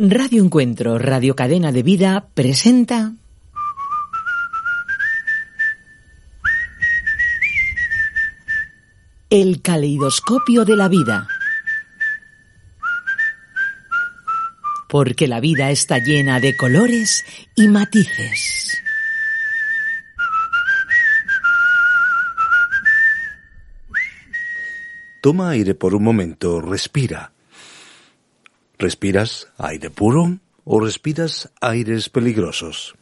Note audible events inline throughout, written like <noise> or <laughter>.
Radio Encuentro, Radio Cadena de Vida, presenta... El caleidoscopio de la vida. Porque la vida está llena de colores y matices. Toma aire por un momento, respira. ¿Respiras aire puro o respiras aires peligrosos?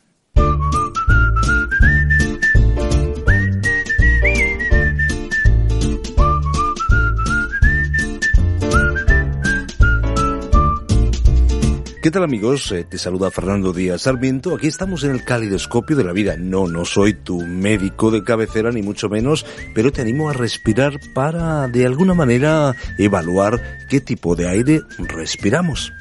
¿Qué tal amigos? Eh, te saluda Fernando Díaz Sarmiento. Aquí estamos en el calidoscopio de la vida. No, no soy tu médico de cabecera ni mucho menos, pero te animo a respirar para de alguna manera evaluar qué tipo de aire respiramos.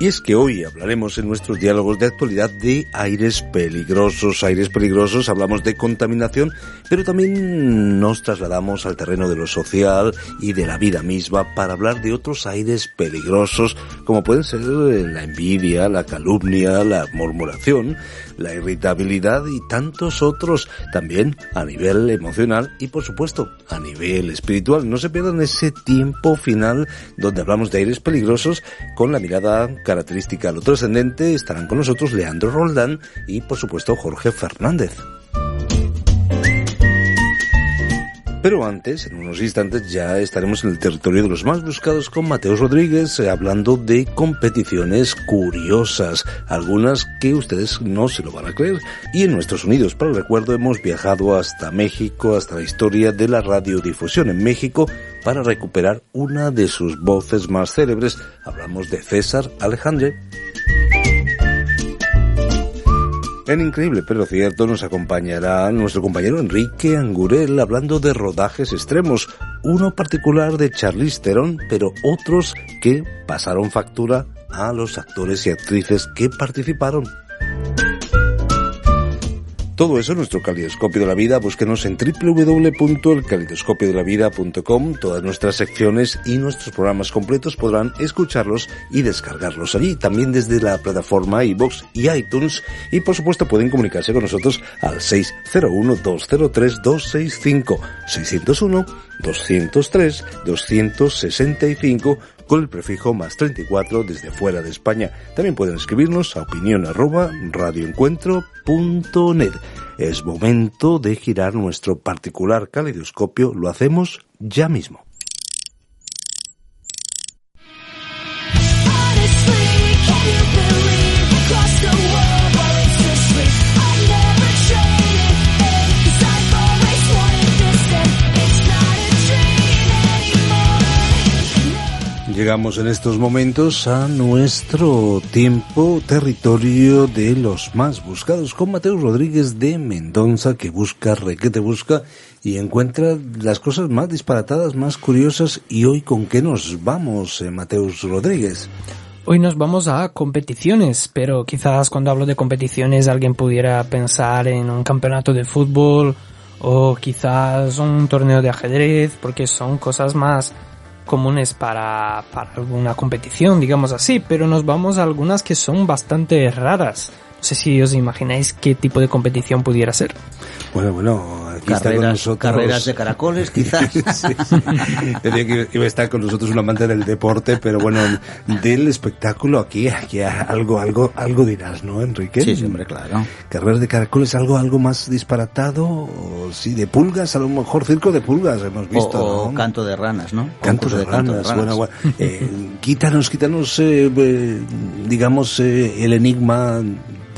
Y es que hoy hablaremos en nuestros diálogos de actualidad de aires peligrosos, aires peligrosos, hablamos de contaminación, pero también nos trasladamos al terreno de lo social y de la vida misma para hablar de otros aires peligrosos, como pueden ser la envidia, la calumnia, la murmuración, la irritabilidad y tantos otros, también a nivel emocional y por supuesto a nivel espiritual. No se pierdan ese tiempo final donde hablamos de aires peligrosos con la mirada característica a lo trascendente. Estarán con nosotros Leandro Roldán y por supuesto Jorge Fernández. Pero antes, en unos instantes, ya estaremos en el territorio de los más buscados con Mateos Rodríguez, eh, hablando de competiciones curiosas, algunas que ustedes no se lo van a creer. Y en nuestros unidos, para el recuerdo, hemos viajado hasta México, hasta la historia de la radiodifusión en México, para recuperar una de sus voces más célebres. Hablamos de César Alejandre. En Increíble pero cierto nos acompañará nuestro compañero Enrique Angurel hablando de rodajes extremos, uno particular de Charlize Theron, pero otros que pasaron factura a los actores y actrices que participaron. Todo eso nuestro calidoscopio de la vida. Búsquenos en www.elcalidoscopiodelavida.com. Todas nuestras secciones y nuestros programas completos podrán escucharlos y descargarlos allí. También desde la plataforma iBox y iTunes. Y por supuesto pueden comunicarse con nosotros al 601-203-265. 601-203-265 con el prefijo más 34 desde fuera de España. También pueden escribirnos a opinión arroba radioencuentro.net. Es momento de girar nuestro particular caleidoscopio. Lo hacemos ya mismo. Llegamos en estos momentos a nuestro tiempo, territorio de los más buscados, con Mateo Rodríguez de Mendoza, que busca, requete busca y encuentra las cosas más disparatadas, más curiosas. ¿Y hoy con qué nos vamos, eh, Mateus Rodríguez? Hoy nos vamos a competiciones, pero quizás cuando hablo de competiciones alguien pudiera pensar en un campeonato de fútbol o quizás un torneo de ajedrez, porque son cosas más comunes para, para alguna competición, digamos así, pero nos vamos a algunas que son bastante raras. No sé si os imagináis qué tipo de competición pudiera ser. Bueno, bueno, carreras, carreras de caracoles, quizás. <laughs> sí, sí. que iba a estar con nosotros un amante del deporte, pero bueno, del espectáculo aquí, aquí algo, algo, algo dirás, ¿no, Enrique? Sí, siempre, claro. Carreras de caracoles, algo, algo más disparatado, o sí, de pulgas, a lo mejor circo de pulgas hemos visto. O, o ¿no? canto de ranas, ¿no? Canto de, de, ranas, canto de ranas. bueno, bueno. Eh, quítanos, quítanos, eh, eh, digamos, eh, el enigma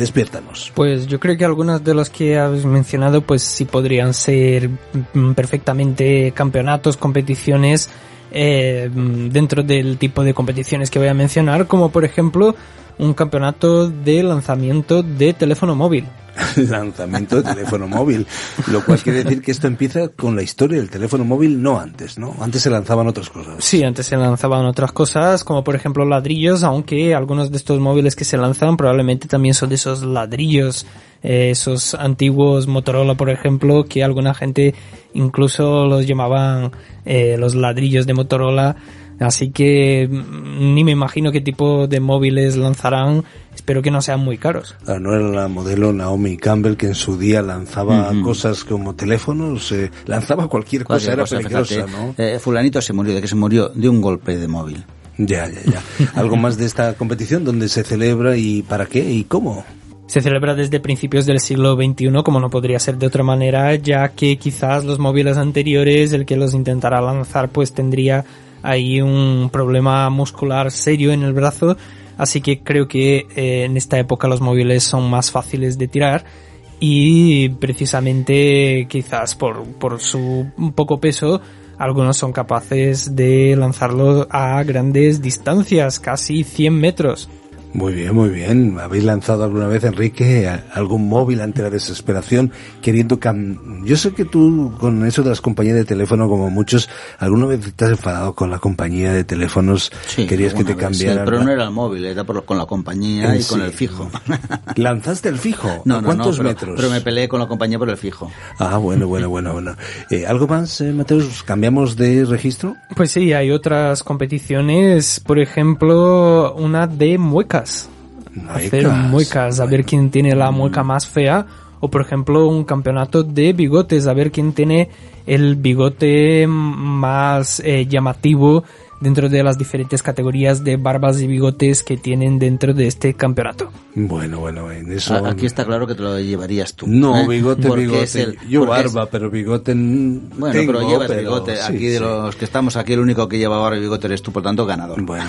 despiértanos. Pues yo creo que algunas de las que habéis mencionado pues sí podrían ser mm, perfectamente campeonatos, competiciones eh, dentro del tipo de competiciones que voy a mencionar, como por ejemplo un campeonato de lanzamiento de teléfono móvil. <laughs> lanzamiento de teléfono móvil, lo cual quiere decir que esto empieza con la historia del teléfono móvil, no antes, ¿no? Antes se lanzaban otras cosas. Sí, antes se lanzaban otras cosas, como por ejemplo ladrillos, aunque algunos de estos móviles que se lanzan probablemente también son de esos ladrillos, eh, esos antiguos Motorola, por ejemplo, que alguna gente incluso los llamaban eh, los ladrillos de Motorola Así que mm, ni me imagino qué tipo de móviles lanzarán. Espero que no sean muy caros. Ah, no era la modelo Naomi Campbell que en su día lanzaba cosas como teléfonos, eh, lanzaba cualquier cosa, Cualquier era peligrosa, fíjate. ¿no? Eh, fulanito se murió, de que se murió de un golpe de móvil. Ya, ya, ya. <laughs> ¿Algo más de esta competición? ¿Dónde se celebra y para qué y cómo? Se celebra desde principios del siglo XXI, como no podría ser de otra manera, ya que quizás los móviles anteriores, el que los intentara lanzar, pues tendría ahí un problema muscular serio en el brazo. Así que creo que eh, en esta época los móviles son más fáciles de tirar y precisamente quizás por, por su poco peso algunos son capaces de lanzarlo a grandes distancias, casi 100 metros. Muy bien, muy bien. ¿Habéis lanzado alguna vez, Enrique, algún móvil ante la desesperación queriendo cam... Yo sé que tú, con eso de las compañías de teléfono, como muchos, alguna vez te has enfadado con la compañía de teléfonos, Sí, querías que te vez, sí, cambiaran. pero no era el móvil, era por- con la compañía Eh, y con sí. el fijo. <laughs> ¿Lanzaste el fijo? No, ¿A no, cuántos no, pero, metros? pero me peleé con la compañía por el fijo. Ah, bueno, bueno, bueno, bueno. Eh, ¿Algo más, eh, Mateus? ¿Cambiamos de registro? Pues sí, hay otras competiciones, por ejemplo, una de muecas. Hacer Muecas. muecas, a ver quién tiene la mueca más fea. O por ejemplo, un campeonato de bigotes, a ver quién tiene el bigote más eh, llamativo dentro de las diferentes categorías de barbas y bigotes que tienen dentro de este campeonato. Bueno, bueno, en eso... Aquí está claro que te lo llevarías tú. No, ¿eh? bigote, Porque bigote. es el- Yo es- barba, pero bigote Bueno, tengo, pero llevas pero bigote. sí, aquí de sí. los que estamos aquí, el único que lleva barba y bigote eres tú, por tanto, ganador. Bueno,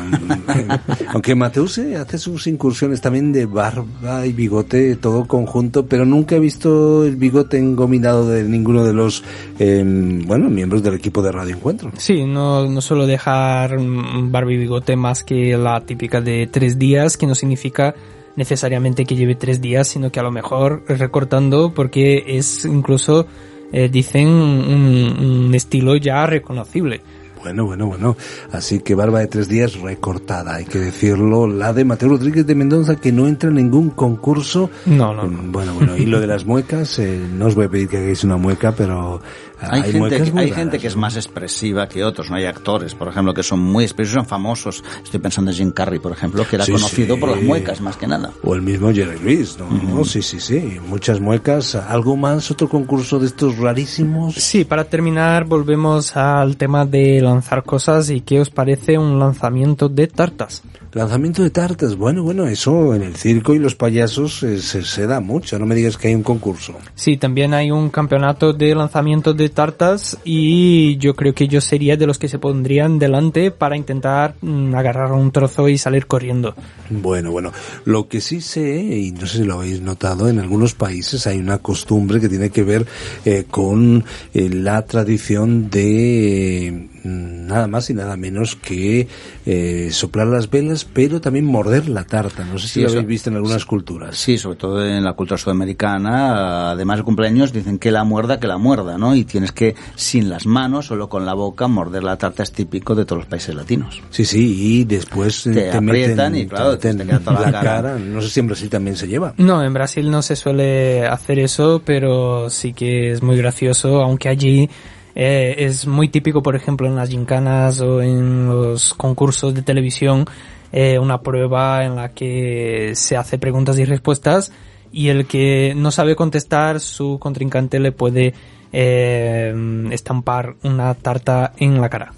<laughs> aunque Mateus eh, hace sus incursiones también de barba y bigote, todo conjunto, pero nunca he visto el bigote engominado de ninguno de los, eh, bueno, miembros del equipo de Radio Encuentro. Sí, no, no suelo dejar barba y bigote más que la típica de tres días, que no significa necesariamente que lleve tres días, sino que a lo mejor recortando porque es incluso, eh, dicen, un, un estilo ya reconocible. Bueno, bueno, bueno. Así que barba de tres días recortada, hay que decirlo. La de Mateo Rodríguez de Mendoza que no entra en ningún concurso. No, no, no. Bueno, bueno. Y lo de las muecas, eh, no os voy a pedir que hagáis una mueca, pero Hay, gente, muecas que, hay raras, gente que es ¿no? más expresiva que otros, ¿no? Hay actores, por ejemplo, que son muy expresivos, son famosos. Estoy pensando en Jim Carrey, por ejemplo, que era Sí, conocido sí. por las muecas, más que nada. O el mismo Jerry Lewis, ¿no? No, Sí, sí, sí. Muchas muecas. ¿Algo más? ¿Otro concurso de estos rarísimos? Sí, para terminar volvemos al tema de lanzar cosas y qué os parece un lanzamiento de tartas. Lanzamiento de tartas. Bueno, bueno, eso en el circo y los payasos eh, se, se da mucho. No me digas que hay un concurso. Sí, también hay un campeonato de lanzamiento de tartas y yo creo que yo sería de los que se pondrían delante para intentar mm, agarrar un trozo y salir corriendo. Bueno, bueno, lo que sí sé, y no sé si lo habéis notado, en algunos países hay una costumbre que tiene que ver eh, con eh, la tradición de nada más y nada menos que eh, soplar las velas, pero también morder la tarta. No sé si Sí, lo habéis visto en algunas culturas. Sí, sobre todo en la cultura sudamericana, además de cumpleaños, dicen que la muerda, que la muerda, ¿no? Y tienes que, sin las manos, solo con la boca, morder la tarta es típico de todos los países latinos. Sí, sí, y después eh, Te aprietan y, claro, te te toda la la cara. cara. No sé si en Brasil también se lleva. No, en Brasil no se suele hacer eso, pero sí que es muy gracioso, aunque allí eh, es muy típico, por ejemplo, en las gincanas o en los concursos de televisión, eh, una prueba en la que se hace preguntas y respuestas y el que no sabe contestar, su contrincante le puede eh, estampar una tarta en la cara.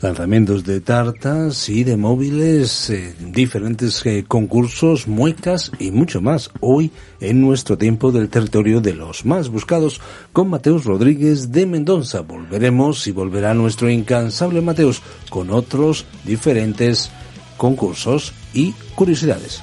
Lanzamientos de tartas y de móviles, eh, diferentes eh, concursos, muecas y mucho más. Hoy en nuestro tiempo del territorio de los más buscados con Mateus Rodríguez de Mendoza. Volveremos y volverá nuestro incansable Mateus con otros diferentes concursos y curiosidades.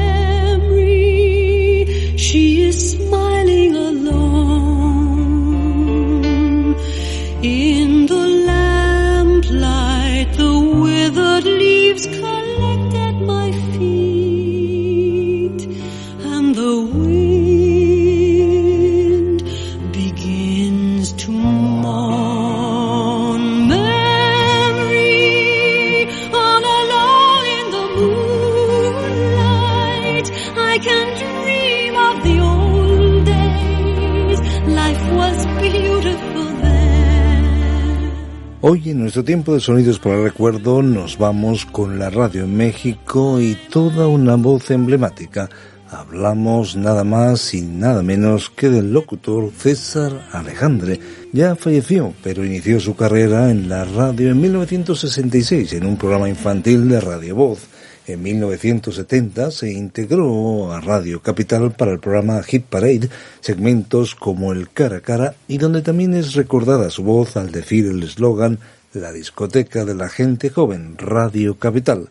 She is smiling alone. In the lamplight, the withered leaves collect Hoy en nuestro tiempo de sonidos para el recuerdo nos vamos con la radio en México y toda una voz emblemática. Hablamos nada más y nada menos que del locutor César Alejandre. Ya falleció, pero inició su carrera en la radio en 1966 en un programa infantil de Radio Voz. En 1970 se integró a Radio Capital para el programa Hit Parade, segmentos como el Cara a Cara y donde también es recordada su voz al decir el eslogan La discoteca de la gente joven, Radio Capital.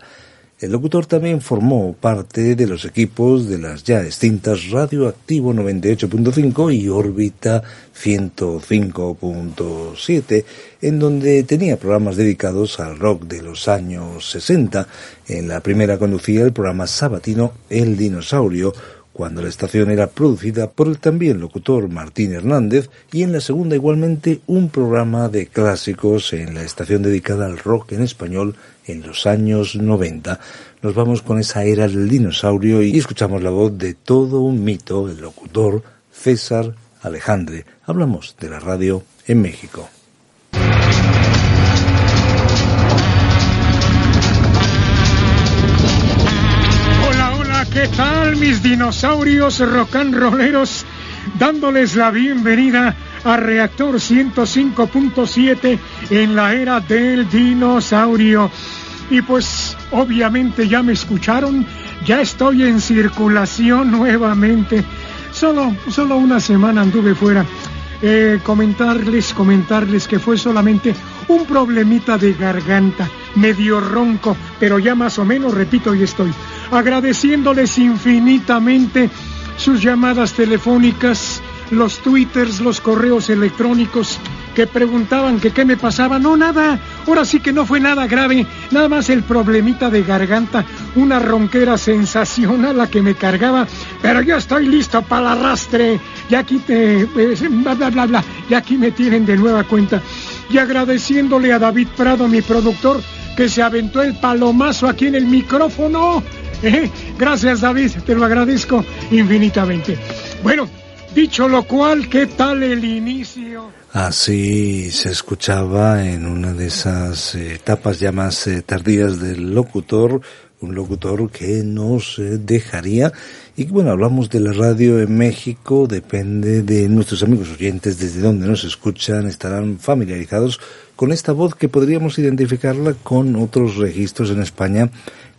El locutor también formó parte de los equipos de las ya extintas Radioactivo 98.5 y Órbita 105.7, en donde tenía programas dedicados al rock de los años 60. En la primera conducía el programa sabatino El Dinosaurio, cuando la estación era producida por el también locutor Martín Hernández y en la segunda igualmente un programa de clásicos en la estación dedicada al rock en español en los años 90. Nos vamos con esa era del dinosaurio y escuchamos la voz de todo un mito, el locutor César Alejandre. Hablamos de la radio en México. Hola, hola, ¿qué tal mis dinosaurios rock and rolleros? Dándoles la bienvenida a Reactor 105.7 en la era del dinosaurio. Y pues obviamente ya me escucharon, ya estoy en circulación <laughs> nuevamente. Solo, solo una semana anduve fuera. Eh, comentarles, comentarles que fue solamente un problemita de garganta, medio ronco, pero ya más o menos, repito, y estoy agradeciéndoles infinitamente sus llamadas telefónicas, los twitters, los correos electrónicos que preguntaban que qué me pasaba. No, nada, ahora sí que no fue nada grave, nada más el problemita de garganta, una ronquera sensacional la que me cargaba, pero yo estoy listo para el arrastre, ya aquí te, pues, bla, bla, bla, bla, ya aquí me tienen de nueva cuenta. Y agradeciéndole a David Prado, mi productor, que se aventó el palomazo aquí en el micrófono. Eh, <laughs> Gracias David, te lo agradezco infinitamente. Bueno, dicho lo cual, ¿qué tal el inicio? Así se escuchaba en una de esas eh, etapas ya más eh, tardías del locutor, un locutor que nos dejaría. Y bueno, hablamos de la radio en México, depende de nuestros amigos oyentes desde donde nos escuchan, estarán familiarizados con esta voz que podríamos identificarla con otros registros en España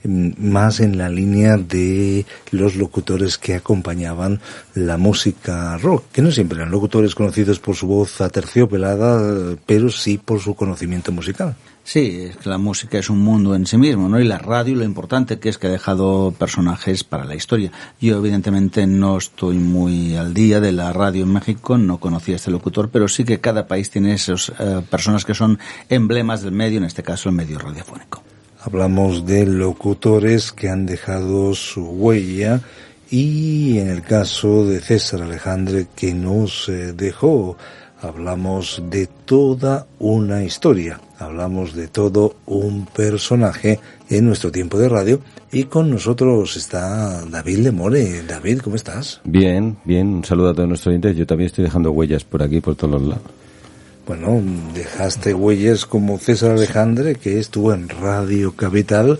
más en la línea de los locutores que acompañaban la música rock, que no siempre eran locutores conocidos por su voz aterciopelada, pero sí por su conocimiento musical. Sí, es que la música es un mundo en sí mismo, ¿no? Y la radio, lo importante que es que ha dejado personajes para la historia. Yo, evidentemente, no estoy muy al día de la radio en México, no conocía a este locutor, pero sí que cada país tiene esas personas que son emblemas del medio, en este caso el medio radiofónico. Hablamos de locutores que han dejado su huella y en el caso de César Alejandre que nos dejó, hablamos de toda una historia, hablamos de todo un personaje en nuestro tiempo de radio y con nosotros está David Lemore. David, ¿cómo estás? Bien, bien, un saludo a todos nuestros oyentes. Yo también estoy dejando huellas por aquí, por todos los lados. Bueno, dejaste huellas como César Alejandre, que estuvo en Radio Capital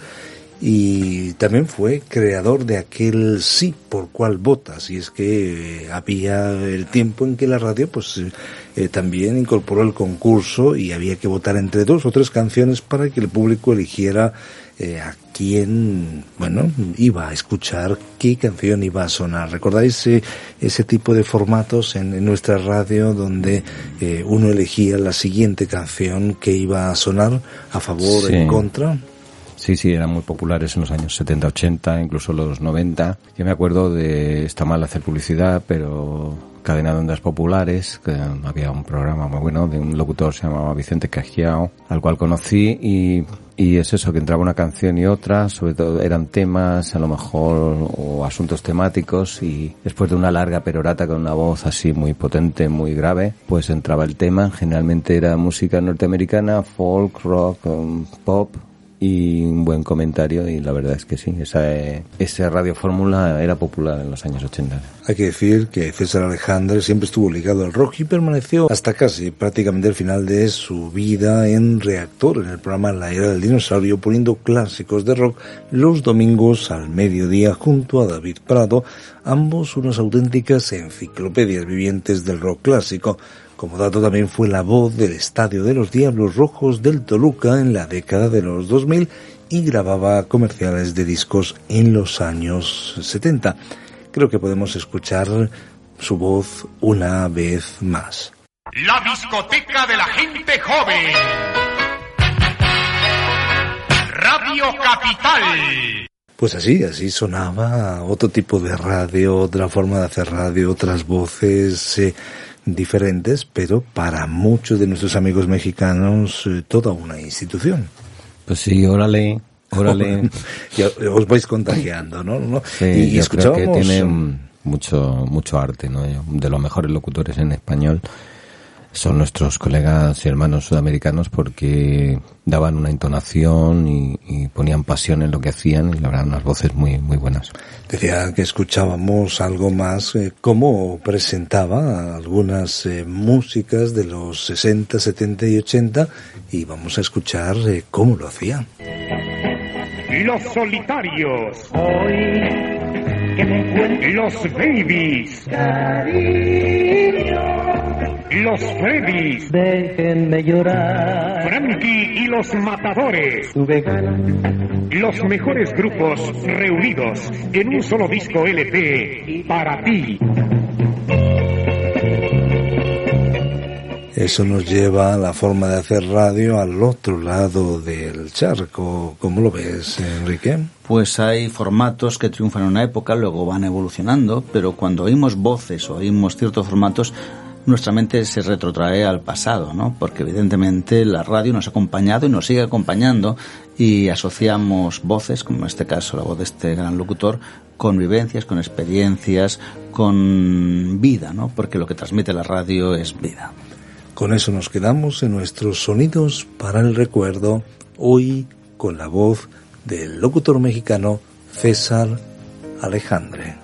y también fue creador de aquel sí por cual votas. Y es que eh, había el tiempo en que la radio pues eh, eh, también incorporó el concurso y había que votar entre dos o tres canciones para que el público eligiera eh, a quién, bueno, iba a escuchar, qué canción iba a sonar. ¿Recordáis eh, ese tipo de formatos en, en nuestra radio donde eh, uno elegía la siguiente canción que iba a sonar a favor o Sí. en contra? Sí, sí, eran muy populares en los años 70, 80, incluso los 90. Yo me acuerdo de, está mal hacer publicidad, pero Cadena de Ondas Populares, que había un programa muy bueno de un locutor se llamaba Vicente Cajiao, al cual conocí y, y es eso, que entraba una canción y otra, sobre todo eran temas, a lo mejor, o asuntos temáticos y después de una larga perorata con una voz así muy potente, muy grave, pues entraba el tema, generalmente era música norteamericana, folk, rock, um, pop, y un buen comentario y la verdad es que sí, esa, esa radio fórmula era popular en los años 80. Hay que decir que César Alejandre siempre estuvo ligado al rock y permaneció hasta casi prácticamente el final de su vida en reactor en el programa La Era del Dinosaurio poniendo clásicos de rock los domingos al mediodía junto a David Prado, ambos unas auténticas enciclopedias vivientes del rock clásico. Como dato también fue la voz del Estadio de los Diablos Rojos del Toluca en la década de los 2000 y grababa comerciales de discos en los años 70. Creo que podemos escuchar su voz una vez más. La discoteca de la gente joven. Radio Capital. Pues así, así sonaba otro tipo de radio, otra forma de hacer radio, otras voces eh, diferentes, pero para muchos de nuestros amigos mexicanos eh, toda una institución. Pues sí, órale, <laughs> órale. <laughs> Ya os vais contagiando, ¿no? ¿No? Sí, y, yo creo que tiene eh, mucho, mucho arte, ¿no? De los mejores locutores en español son nuestros colegas y hermanos sudamericanos porque daban una entonación y, y ponían pasión en lo que hacían y la verdad unas voces muy, muy buenas. Decía que escuchábamos algo más, eh, cómo presentaba algunas eh, músicas de los 60, 70 y 80 y vamos a escuchar eh, cómo lo hacía. Los solitarios. Los babies. Los Freddys. Déjenme llorar. Frankie y los matadores. Tuve. Los mejores grupos reunidos en un solo disco LP para ti. Eso nos lleva a la forma de hacer radio al otro lado del charco. ¿Cómo lo ves, Enrique? Pues hay formatos que triunfan en una época, luego van evolucionando, pero cuando oímos voces o oímos ciertos formatos, nuestra mente se retrotrae al pasado, ¿no? Porque evidentemente la radio nos ha acompañado y nos sigue acompañando y asociamos voces, como en este caso la voz de este gran locutor, con vivencias, con experiencias, con vida, ¿no? Porque lo que transmite la radio es vida. Con eso nos quedamos en nuestros sonidos para el recuerdo, hoy con la voz del locutor mexicano César Alejandre.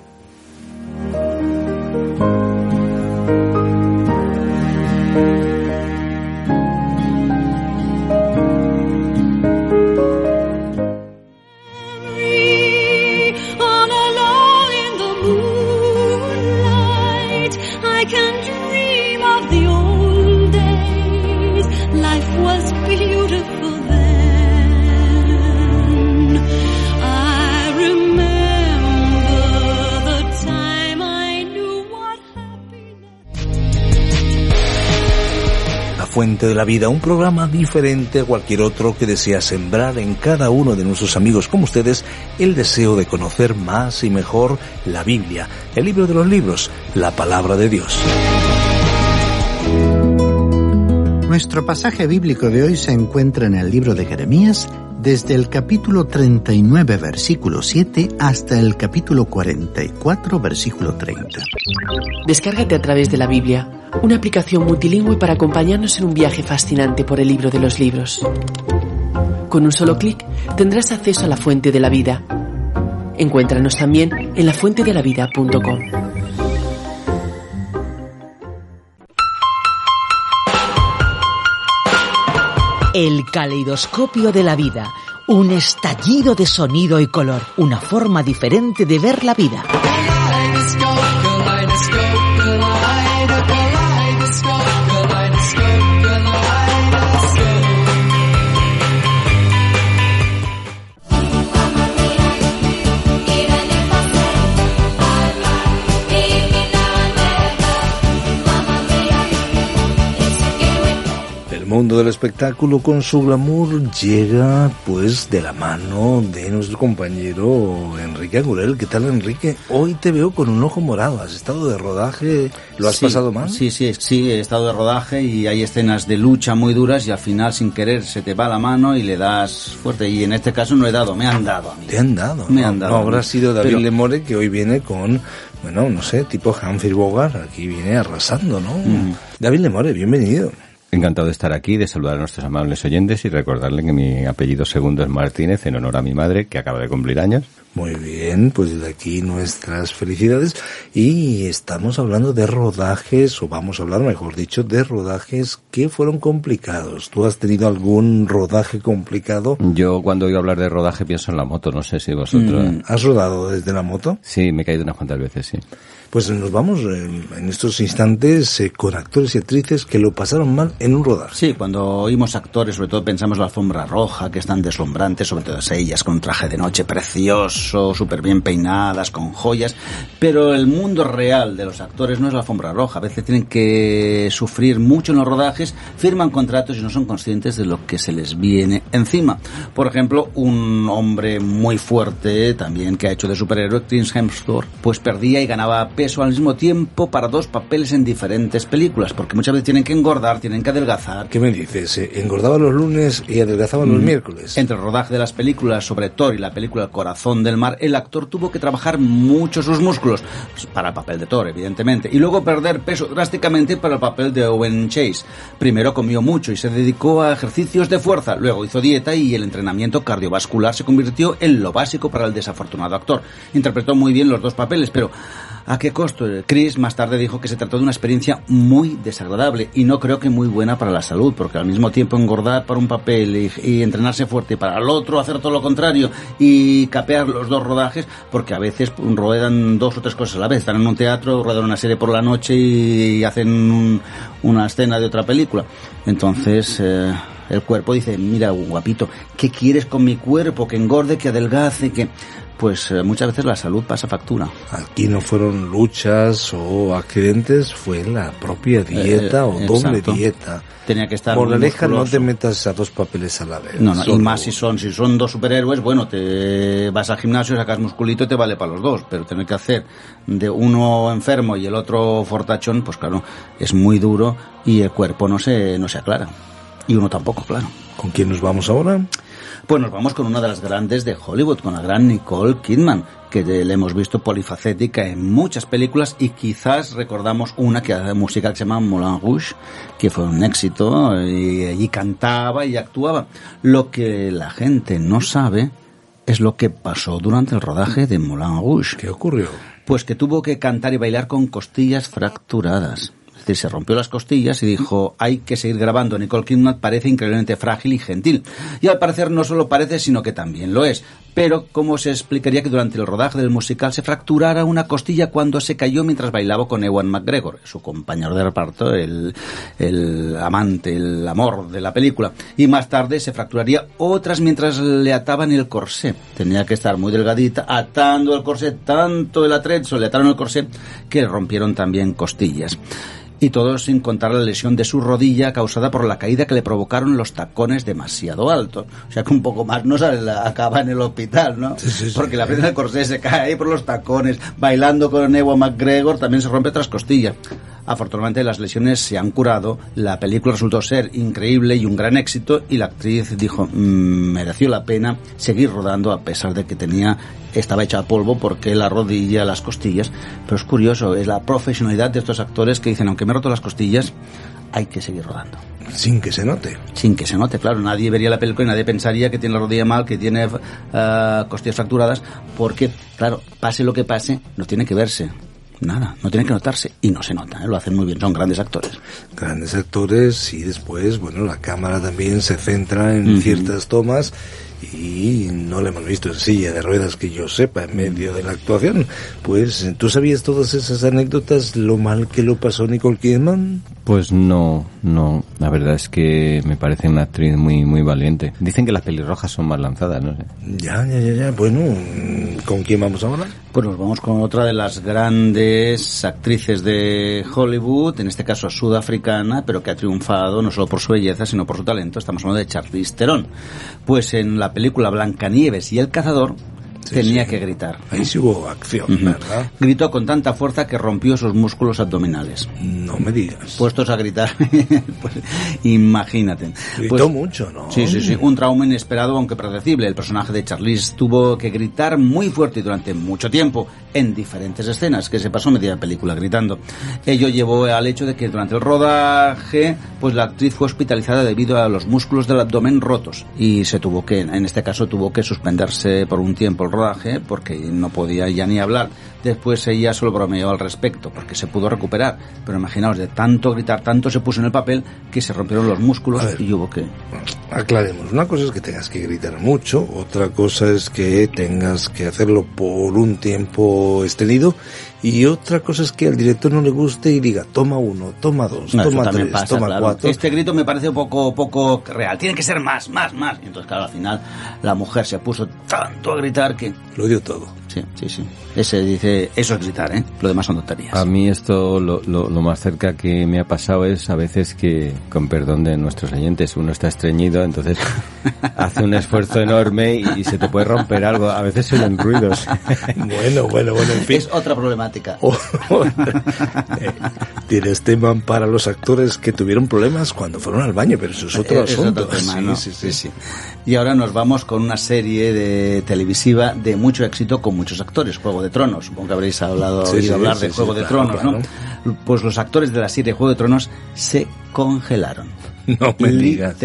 Fuente de la Vida, un programa diferente a cualquier otro que desea sembrar en cada uno de nuestros amigos como ustedes el deseo de conocer más y mejor la Biblia, el libro de los libros, la palabra de Dios. Nuestro pasaje bíblico de hoy se encuentra en el libro de Jeremías desde el capítulo 39 versículo 7 hasta el capítulo 44 versículo 30. Descárgate a través de la Biblia, una aplicación multilingüe para acompañarnos en un viaje fascinante por el libro de los libros. Con un solo clic tendrás acceso a la fuente de la vida. Encuéntranos también en lafuentedelavida.com. El caleidoscopio de la vida. Un estallido de sonido y color. Una forma diferente de ver la vida. Mundo del espectáculo con su glamour llega pues de la mano de nuestro compañero Enrique Agurel. ¿Qué tal Enrique? Hoy te veo con un ojo morado. ¿Has estado de rodaje? ¿Lo has Sí, pasado mal? Sí, sí, sí, he estado de rodaje y hay escenas de lucha muy duras y al final sin querer se te va la mano y le das fuerte. Y en este caso no he dado, me han dado a mí. Te han dado. Me no, han dado no habrá sido David Pero- Lemore que hoy viene con, bueno, no sé, tipo Humphrey Bogart. Aquí viene arrasando, ¿no? David Lemore, bienvenido. Encantado de estar aquí, de saludar a nuestros amables oyentes y recordarle que mi apellido segundo es Martínez en honor a mi madre que acaba de cumplir años. Muy bien, pues desde aquí nuestras felicidades y estamos hablando de rodajes, o vamos a hablar, mejor dicho, de rodajes que fueron complicados. ¿Tú has tenido algún rodaje complicado? Yo cuando oigo hablar de rodaje pienso en la moto, no sé si vosotros... Mm, ¿Has rodado desde la moto? Sí, me he caído unas cuantas veces, sí. Pues nos vamos eh, en estos instantes eh, con actores y actrices que lo pasaron mal en un rodaje. Sí, cuando oímos actores, sobre todo pensamos en la alfombra roja, que están deslumbrantes, sobre todo ellas con traje de noche precioso, súper bien peinadas, con joyas, pero el mundo real de los actores no es la alfombra roja, a veces tienen que sufrir mucho en los rodajes, firman contratos y no son conscientes de lo que se les viene encima. Por ejemplo, un hombre muy fuerte, también que ha hecho de superhéroe, Chris Hemsworth, pues perdía y ganaba peso al mismo tiempo para dos papeles en diferentes películas, porque muchas veces tienen que engordar, tienen que adelgazar. ¿Qué me dices? Eh, ¿Engordaba los lunes y adelgazaba los Mm. miércoles? Entre el rodaje de las películas sobre Thor y la película El Corazón del Mar, el actor tuvo que trabajar mucho sus músculos pues, para el papel de Thor, evidentemente, y luego perder peso drásticamente para el papel de Owen Chase. Primero comió mucho y se dedicó a ejercicios de fuerza, luego hizo dieta y el entrenamiento cardiovascular se convirtió en lo básico para el desafortunado actor. Interpretó muy bien los dos papeles, pero ¿A qué costo? Chris más tarde dijo que se trató de una experiencia muy desagradable y no creo que muy buena para la salud, porque al mismo tiempo engordar para un papel y, entrenarse fuerte para el otro hacer todo lo contrario y capear los dos rodajes, porque a veces ruedan dos o tres cosas a la vez. Están en un teatro, ruedan una serie por la noche y hacen un- una escena de otra película. Entonces... eh, el cuerpo dice, mira, guapito, ¿qué quieres con mi cuerpo? Que engorde, que adelgace, que... Pues eh, muchas veces la salud pasa factura. Aquí no fueron luchas o accidentes, fue la propia dieta Eh, o doble exacto. dieta. Tenía que estar muy Moraleja, no musculoso. te metas a dos papeles a la vez. No, no, y más si son, si son dos superhéroes, bueno, te vas al gimnasio, sacas musculito y te vale para los dos, pero tener que hacer de uno enfermo y el otro fortachón, pues claro, es muy duro y el cuerpo no se, no se aclara. Y uno tampoco, claro. ¿Con quién nos vamos ahora? Pues nos vamos con una de las grandes de Hollywood, con la gran Nicole Kidman, que le hemos visto polifacética en muchas películas y quizás recordamos una que hace música que se llama Moulin Rouge, que fue un éxito y allí cantaba y actuaba. Lo que la gente no sabe es lo que pasó durante el rodaje de Moulin Rouge. ¿Qué ocurrió? Pues que tuvo que cantar y bailar con costillas fracturadas. Se rompió las costillas y dijo, hay que seguir grabando. Nicole Kidman parece increíblemente frágil y gentil. Y al parecer no solo parece, sino que también lo es. Pero, ¿cómo se explicaría que durante el rodaje del musical se fracturara una costilla cuando se cayó mientras bailaba con Ewan McGregor, su compañero de reparto, el, el amante, el amor de la película? Y más tarde se fracturaría otras mientras le ataban el corsé. Tenía que estar muy delgadita, atando el corsé, tanto el atrezo, le ataron el corsé, que le rompieron también costillas. Y todo sin contar la lesión de su rodilla causada por la caída que le provocaron los tacones demasiado altos. O sea que un poco más no sale, acaba en el hospital, ¿no? Porque la prenda del corsé se cae ahí por los tacones, bailando con Ewan McGregor, también se rompe otras costillas. Afortunadamente las lesiones se han curado, la película resultó ser increíble y un gran éxito y la actriz dijo, "Mm, mereció la pena seguir rodando a pesar de que tenía estaba hecha a polvo porque la rodilla, las costillas, pero es curioso, es la profesionalidad de estos actores que dicen, aunque me he roto las costillas, hay que seguir rodando. Sin que se note. Sin que se note, claro, nadie vería la película y nadie pensaría que tiene la rodilla mal, que tiene eh, costillas fracturadas, porque, claro, pase lo que pase, no tiene que verse. Nada, no tiene que notarse y no se nota, ¿eh? lo hacen muy bien, son grandes actores. Grandes actores y después, bueno, la cámara también se centra en ciertas tomas y no le hemos visto en silla de ruedas que yo sepa en medio de la actuación. Pues, ¿tú sabías todas esas anécdotas, lo mal que lo pasó Nicole Kidman? Pues no, no. La verdad es que me parece una actriz muy, muy valiente. Dicen que las pelirrojas son más lanzadas, no sé. Ya, ya, ya, ya. Bueno, ¿con quién vamos ahora? Pues nos vamos con otra de las grandes actrices de Hollywood, en este caso sudafricana, pero que ha triunfado no solo por su belleza, sino por su talento. Estamos hablando de Charlize Theron. Pues en la película Blancanieves y el cazador tenía que gritar. Ahí sí hubo acción, Ujú. ¿verdad? Gritó con tanta fuerza que rompió sus músculos abdominales. No me digas. Puestos a gritar, <laughs> pues, imagínate. Gritó Pues- mucho, ¿no? Sí, sí, sí. Un trauma inesperado, aunque predecible. El personaje de Charlize tuvo que gritar muy fuerte y durante mucho tiempo en diferentes escenas, que se pasó media película gritando. Ello llevó al hecho de que durante el rodaje, pues la actriz fue hospitalizada debido a los músculos del abdomen rotos y se tuvo que, en este caso, tuvo que suspenderse por un tiempo el rodaje porque no podía ya ni hablar. Después ella solo bromeó al respecto porque se pudo recuperar. Pero imaginaos, de tanto gritar, tanto se puso en el papel que se rompieron los músculos ver. y hubo que... Aclaremos, una cosa es que tengas que gritar mucho, otra cosa es que tengas que hacerlo por un tiempo extendido y otra cosa es que al director no le guste y diga toma uno, toma dos, No, toma tres, pasa, toma claro. cuatro. Este grito me parece un poco, poco real. Tiene que ser más, más, más. Y entonces, claro, al final la mujer se puso tanto a gritar que... Lo dio todo. Sí, sí, sí. Ese dice, eso es gritar, ¿eh? Lo demás son tonterías. A mí esto lo, lo, lo más cerca que me ha pasado es a veces que, con perdón de nuestros oyentes, uno está estreñido, entonces <laughs> hace un esfuerzo enorme y, y se te puede romper algo. A veces se oyen ruidos. <laughs> Bueno, bueno, bueno, en fin. Es otra problemática. <laughs> Eh, Tienes tema para los actores que tuvieron problemas cuando fueron al baño, pero eso es otro Eh, es asunto. otro tema, Sí, ¿no? sí, sí, sí. Y ahora nos vamos con una serie de televisiva de mucho éxito con muchos actores, Juego de Tronos. Supongo que habréis hablado, Sí, oído sí, hablar sí, de Juego de claro, Tronos, claro. ¿no? Pues los actores de la serie Juego de Tronos se congelaron. <laughs> No me digas.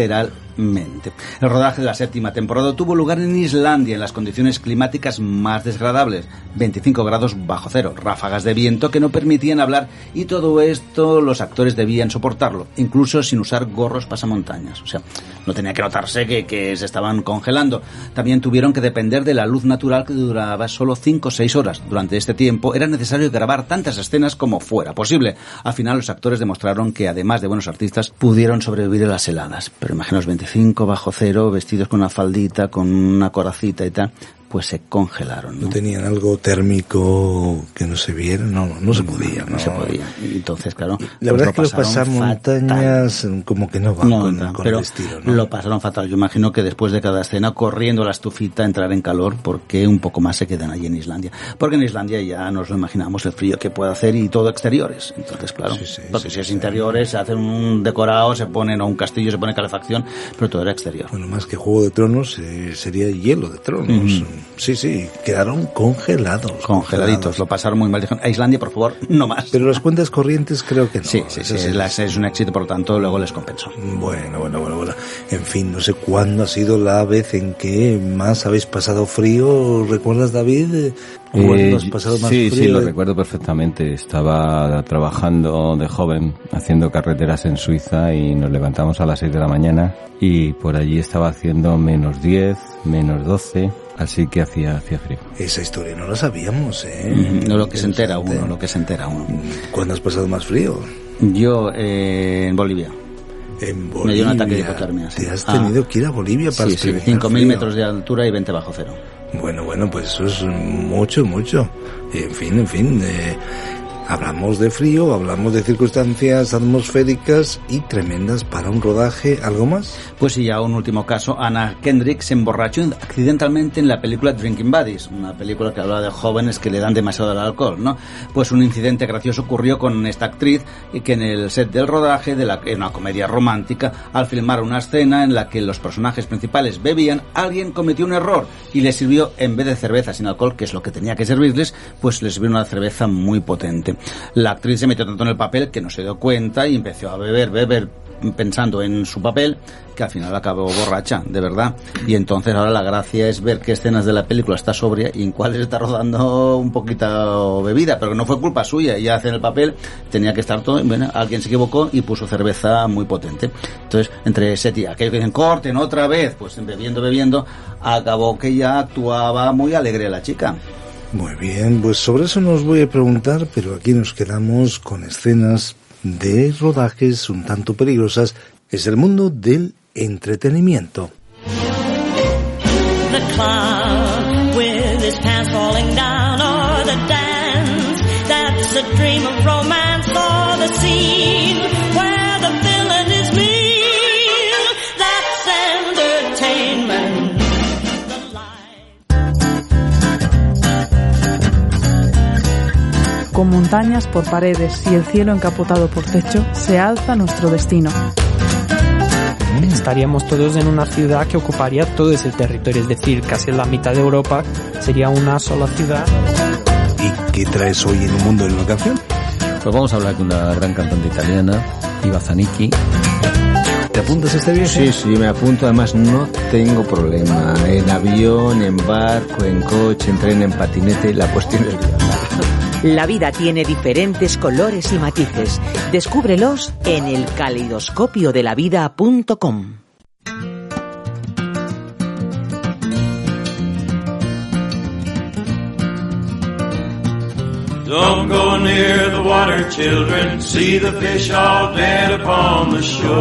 Literalmente. El rodaje de la séptima temporada tuvo lugar en Islandia en las condiciones climáticas más desagradables, 25 grados bajo cero, ráfagas de viento que no permitían hablar y todo esto los actores debían soportarlo, incluso sin usar gorros pasamontañas. O sea, no tenía que notarse que, que se estaban congelando. También tuvieron que depender de la luz natural que duraba solo 5 o 6 horas. Durante este tiempo era necesario grabar tantas escenas como fuera posible. Al final los actores demostraron que además de buenos artistas pudieron sobrevivir a las heladas. Pero imaginaos 25 bajo cero, vestidos con una faldita, con una coracita y tal, pues se congelaron. ¿No ¿no? tenían algo térmico que no se viera? No, no, no se podía. No se podía. Entonces, claro. La pues verdad lo es que los pasaron pasamontañas como que no van No, con, no, con pero el estilo, ¿no? lo pasaron fatal. Yo imagino que después de cada escena corriendo la estufita entrar en calor porque un poco más se quedan allí en Islandia. Porque en Islandia ya nos lo imaginamos el frío que puede hacer y todo exteriores. Entonces, claro, porque si es interiores se hacen un decorado, se ponen a un castillo, se pone calefacción, pero todo era exterior. Bueno, más que Juego de Tronos eh, sería Hielo de Tronos. Ujú. Sí, sí, quedaron congelados. Congeladitos, lo pasaron muy mal. Dijeron, a Islandia, por favor, no más. Pero las cuentas corrientes creo que no. Sí, sí, sí, es un éxito, por lo tanto, luego les compensó. Bueno, bueno, bueno, bueno. En fin, no sé cuándo ha sido la vez en que más habéis pasado frío. ¿Recuerdas, David? Eh, ¿Cuándo Eh, has pasado más sí, frío? sí, lo recuerdo perfectamente. Estaba trabajando de joven haciendo carreteras en Suiza y nos levantamos a las 6 de la mañana y por allí estaba haciendo menos 10, menos 12, así que hacía, hacía frío. Esa historia no la sabíamos, ¿eh? Ujú, No lo que se entera uno, lo que se entera uno. ¿Cuándo has pasado más frío? Yo, eh, en Bolivia. En Bolivia. Me dio un ataque de hipotermia. sí. Te has Ah. tenido que ir a Bolivia para Sí, sí, experimentar 5.000 frío. metros de altura y 20 bajo cero. Bueno, bueno, pues eso es mucho, mucho. En fin, en fin, eh, hablamos de frío, hablamos de circunstancias atmosféricas y tremendas para un rodaje. ¿Algo más? Pues y ya un último caso, Anna Kendrick se emborrachó accidentalmente en la película Drinking Buddies, una película que habla de jóvenes que le dan demasiado al alcohol, ¿no? Pues un incidente gracioso ocurrió con esta actriz que en el set del rodaje de la, en una comedia romántica, al filmar una escena en la que los personajes principales bebían, alguien cometió un error y les sirvió, en vez de cerveza sin alcohol, que es lo que tenía que servirles, pues les sirvió una cerveza muy potente. La actriz se metió tanto en el papel que no se dio cuenta y empezó a beber, beber, pensando en su papel, que al final acabó borracha, de verdad. Y entonces ahora la gracia es ver qué escenas de la película está sobria y en cuáles está rodando un poquito bebida, pero no fue culpa suya, ella hace el papel, tenía que estar todo, bueno, alguien se equivocó y puso cerveza muy potente. Entonces, entre ese tía, aquellos que dicen, corten otra vez, pues bebiendo, bebiendo, acabó que ya actuaba muy alegre la chica. Muy bien, pues sobre eso nos voy a preguntar, pero aquí nos quedamos con escenas de rodajes un tanto peligrosas es el mundo del entretenimiento. Montañas por paredes y el cielo encapotado por techo, se alza nuestro destino. Estaríamos todos en una ciudad que ocuparía todo ese territorio, es decir, casi la mitad de Europa sería una sola ciudad. ¿Y qué traes hoy en un mundo de una canción? Pues vamos a hablar con una gran cantante italiana, Iva Zanicchi. ¿Te apuntas a este viaje? Sí, sí, me apunto. Además, no tengo problema. En avión, en barco, en coche, en tren, en patinete. La cuestión es viajar. La vida tiene diferentes colores y matices. Descúbrelos en el caleidoscopio de la vida.com. Don't go near the water, children. See the fish all dead upon the shore.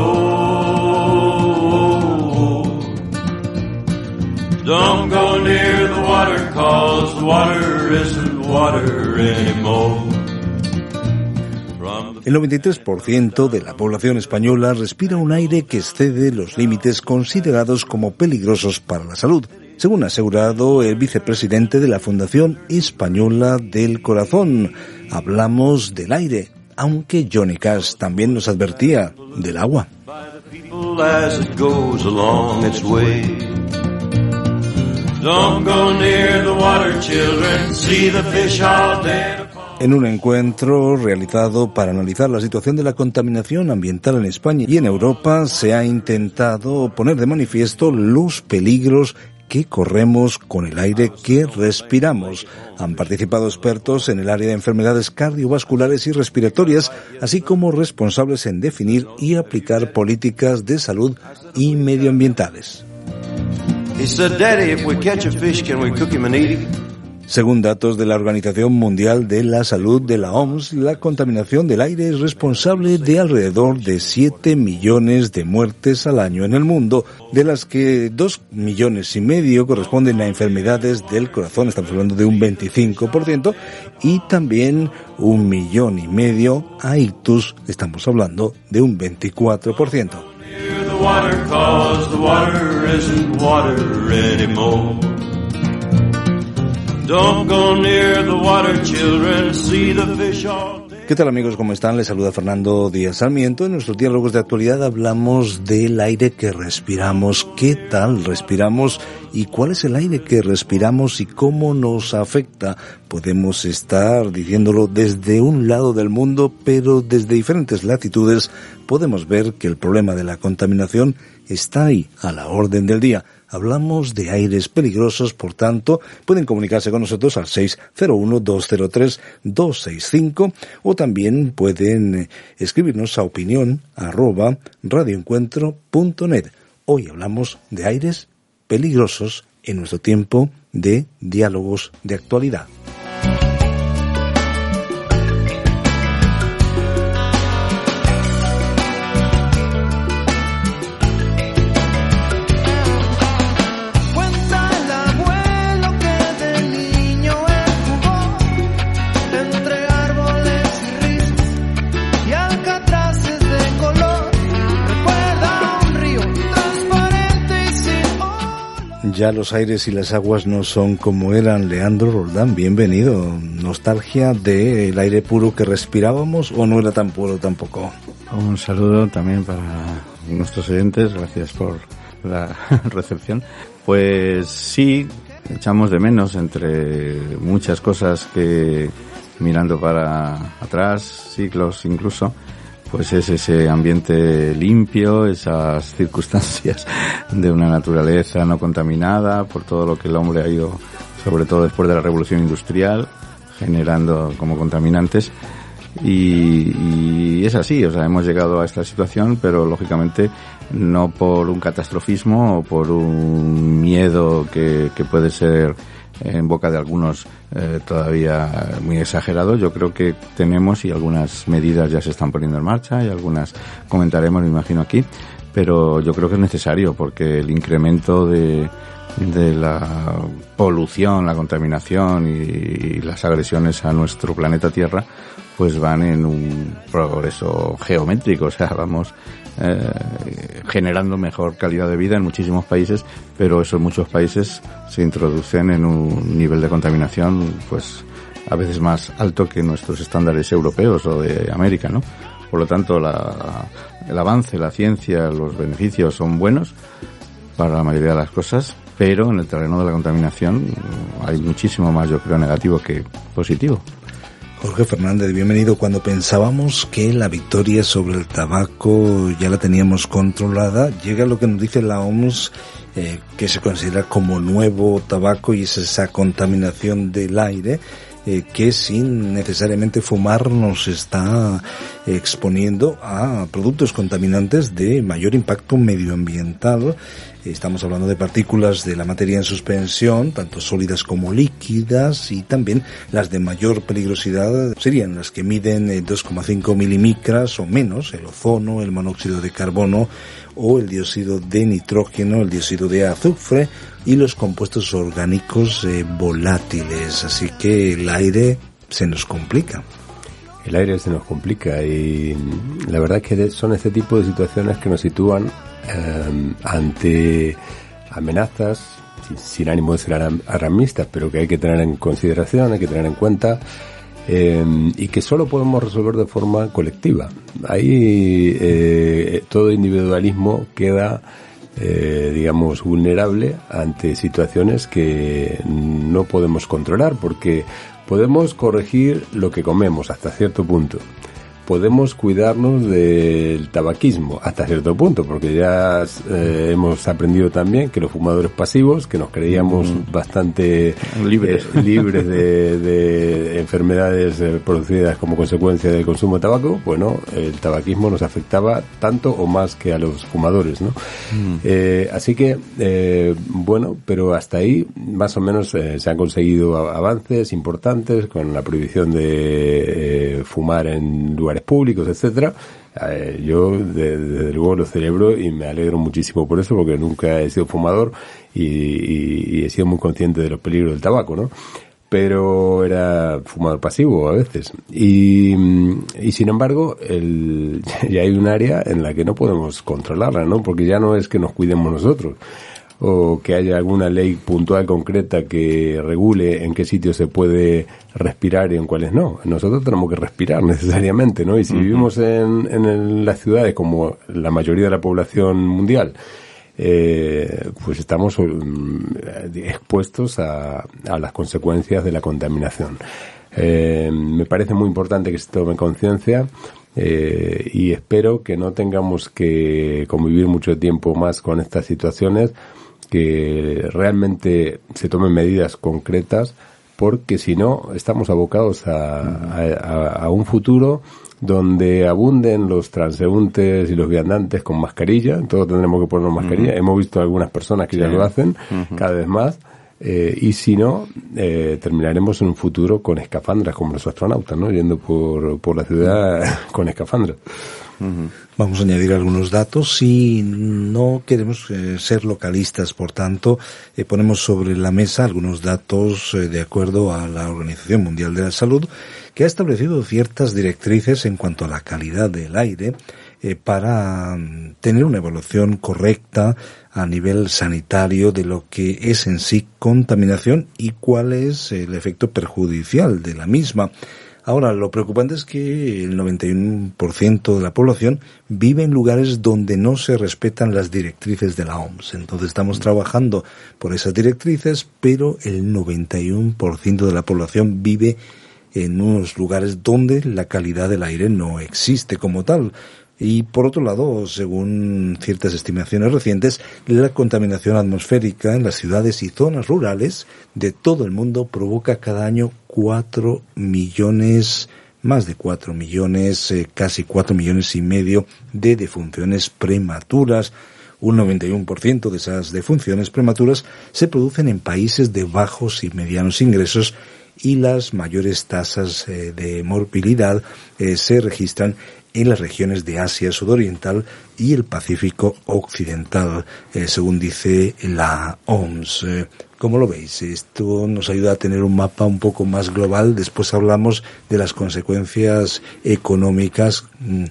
Don't go near the water, cause the water isn't water anymore. El 93% de la población española respira un aire que excede los límites considerados como peligrosos para la salud, según ha asegurado el vicepresidente de la Fundación Española del Corazón. Hablamos del aire, aunque Johnny Cash también nos advertía del agua. En un encuentro realizado para analizar la situación de la contaminación ambiental en España y en Europa se ha intentado poner de manifiesto los peligros que corremos con el aire que respiramos. Han participado expertos en el área de enfermedades cardiovasculares y respiratorias, así como responsables en definir y aplicar políticas de salud y medioambientales. Según datos de la Organización Mundial de la Salud de la OMS, la contaminación del aire es responsable de alrededor de 7 millones de muertes al año en el mundo, de las que 2 millones y medio corresponden a enfermedades del corazón, estamos hablando de un 25%, y también un millón y medio a ictus, estamos hablando de un 24%. Don't go near the water, children. See the fish all dead. ¿Qué tal amigos? ¿Cómo están? Les saluda Fernando Díaz Sarmiento. En nuestros diálogos de actualidad hablamos del aire que respiramos. ¿Qué tal respiramos? ¿Y cuál es el aire que respiramos y cómo nos afecta? Podemos estar diciéndolo desde un lado del mundo, pero desde diferentes latitudes podemos ver que el problema de la contaminación está ahí, a la orden del día. Hablamos de aires peligrosos, por tanto, pueden comunicarse con nosotros al 601-203-265 o también pueden eh, escribirnos a opinión arroba. Hoy hablamos de aires peligrosos en nuestro tiempo de diálogos de actualidad. Ya los aires y las aguas no son como eran. Leandro Roldán, bienvenido. ¿Nostalgia del aire puro que respirábamos o no era tan puro tampoco? Un saludo también para nuestros oyentes, gracias por la <laughs> recepción. Pues sí, echamos de menos entre muchas cosas que mirando para atrás, siglos incluso, pues es ese ambiente limpio, esas circunstancias de una naturaleza no contaminada por todo lo que el hombre ha ido, sobre todo después de la revolución industrial, generando como contaminantes. Y, y es así, o sea, hemos llegado a esta situación, pero lógicamente no por un catastrofismo o por un miedo que, que puede ser en boca de algunos eh, todavía muy exagerado. Yo creo que tenemos y algunas medidas ya se están poniendo en marcha y algunas comentaremos, me imagino, aquí. Pero yo creo que es necesario porque el incremento de, de la polución, la contaminación y, y las agresiones a nuestro planeta Tierra pues van en un progreso geométrico, o sea, vamos eh, generando mejor calidad de vida en muchísimos países, pero eso en muchos países se introducen en un nivel de contaminación pues a veces más alto que nuestros estándares europeos o de América, ¿no? Por lo tanto, la, el avance, la ciencia, los beneficios son buenos para la mayoría de las cosas, pero en el terreno de la contaminación hay muchísimo más, yo creo, negativo que positivo. Jorge Fernández, bienvenido. Cuando pensábamos que la victoria sobre el tabaco ya la teníamos controlada, llega lo que nos dice la OMS, eh, que se considera como nuevo tabaco y es esa contaminación del aire. Eh, que sin necesariamente fumar nos está exponiendo a productos contaminantes de mayor impacto medioambiental. Estamos hablando de partículas de la materia en suspensión, tanto sólidas como líquidas, y también las de mayor peligrosidad serían las que miden eh, 2,5 milimicras o menos, el ozono, el monóxido de carbono o el dióxido de nitrógeno, el dióxido de azufre y los compuestos orgánicos eh, volátiles. Así que el aire se nos complica. El aire se nos complica y la verdad es que son este tipo de situaciones que nos sitúan eh, ante amenazas sin, ánimo de ser alarmistas, pero que hay que tener en consideración, hay que tener en cuenta eh, y que solo podemos resolver de forma colectiva. Ahí eh, todo individualismo queda eh, digamos, vulnerable ante situaciones que no podemos controlar porque podemos corregir lo que comemos hasta cierto punto. Podemos cuidarnos del tabaquismo hasta cierto punto, porque ya eh, hemos aprendido también que los fumadores pasivos, que nos creíamos mm. bastante libres, eh, libres de, de, enfermedades eh, producidas como consecuencia del consumo de tabaco, bueno, el tabaquismo nos afectaba tanto o más que a los fumadores, ¿no? Mm. Eh, así que, bueno, pero hasta ahí más o menos se han conseguido avances importantes con la prohibición de fumar en lugares públicos, etcétera. Eh, yo de, desde luego lo celebro y me alegro muchísimo por eso porque nunca he sido fumador y, y, he sido muy consciente de los peligros del tabaco, ¿no? Pero era fumador pasivo a veces. Y, y sin embargo, el, <laughs> ya hay un área en la que no podemos controlarla, ¿no? Porque ya no es que nos cuidemos nosotros o que haya alguna ley puntual concreta que regule en qué sitios se puede respirar y en cuáles no. Nosotros tenemos que respirar <laughs> necesariamente, ¿no? Y si uh -huh. vivimos en, en las ciudades como la mayoría de la población mundial, eh, pues estamos um, expuestos a, a, las consecuencias de la contaminación. Eh, me parece muy importante que se tome conciencia eh, y espero que no tengamos que convivir mucho tiempo más con estas situaciones que realmente se tomen medidas concretas porque si no estamos abocados a, a, a, un futuro donde abunden los transeúntes y los viandantes con mascarilla, todos tendremos que ponernos mascarilla, uh -huh. hemos visto algunas personas que sí. ya lo hacen uh -huh. cada vez más, eh, y si no, eh, terminaremos en un futuro con escafandras como los astronautas, ¿no? Yendo por, por la ciudad <laughs> con escafandras. Vamos a añadir algunos datos y no queremos eh, ser localistas, por tanto, eh, ponemos sobre la mesa algunos datos eh, de acuerdo a la Organización Mundial de la Salud, que ha establecido ciertas directrices en cuanto a la calidad del aire para um, tener una evaluación correcta a nivel sanitario de lo que es en sí contaminación y cuál es el efecto perjudicial de la misma. Ahora, lo preocupante es que el 91% de la población vive en lugares donde no se respetan las directrices de la OMS. Entonces estamos trabajando por esas directrices, pero el 91% de la población vive en unos lugares donde la calidad del aire no existe como tal. Y por otro lado, según ciertas estimaciones recientes, la contaminación atmosférica en las ciudades y zonas rurales de todo el mundo provoca cada año cuatro millones, más de cuatro millones, eh, casi cuatro millones y medio de defunciones prematuras, Un 91% de esas defunciones prematuras se producen en países de bajos y medianos ingresos y las mayores tasas eh, de morbilidad eh, se registran en las regiones de Asia Sudoriental y el Pacífico Occidental, eh, según dice la OMS. Eh, ¿Cómo lo veis? Esto nos ayuda a tener un mapa un poco más global. Después hablamos de las consecuencias económicas mm,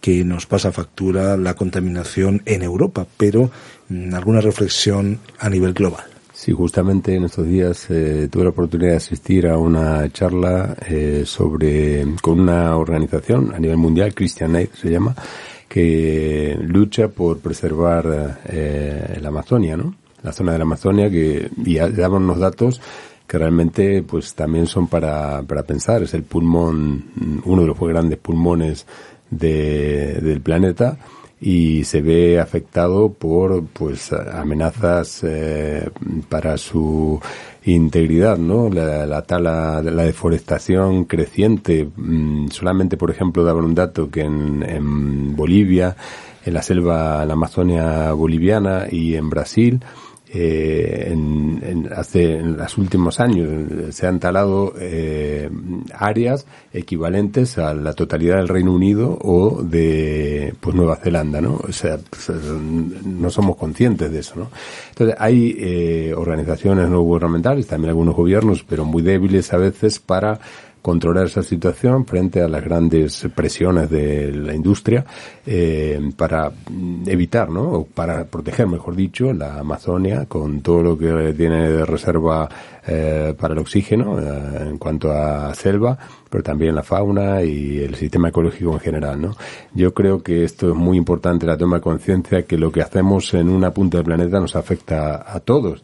que nos pasa factura la contaminación en Europa, pero mm, alguna reflexión a nivel global. Sí, justamente en estos días eh, tuve la oportunidad de asistir a una charla eh, sobre con una organización a nivel mundial, Christian Aid se llama, que lucha por preservar eh, la Amazonia, ¿no? La zona de la Amazonia que y a- daban unos datos que realmente pues también son para, para pensar. Es el pulmón, uno de los grandes pulmones de- del planeta y se ve afectado por pues amenazas eh, para su integridad, ¿no? La, la tala, la deforestación creciente. Mm, solamente, por ejemplo, daban un dato que en, en Bolivia, en la selva, en la Amazonia boliviana y en Brasil, eh, en, hace en los últimos años se han talado eh, áreas equivalentes a la totalidad del Reino Unido o de pues Nueva Zelanda, ¿no? O sea, pues, no somos conscientes de eso, ¿no? Entonces hay eh, organizaciones no gubernamentales, también algunos gobiernos, pero muy débiles a veces para controlar esa situación frente a las grandes presiones de la industria eh, para mm, evitar, ¿no? O para proteger, mejor dicho, la Amazonia con todo lo que tiene de reserva eh, para el oxígeno eh, en cuanto a selva, pero también la fauna y el sistema ecológico en general, ¿no? Yo creo que esto es muy importante, la toma de conciencia que lo que hacemos en una punta del planeta nos afecta a todos.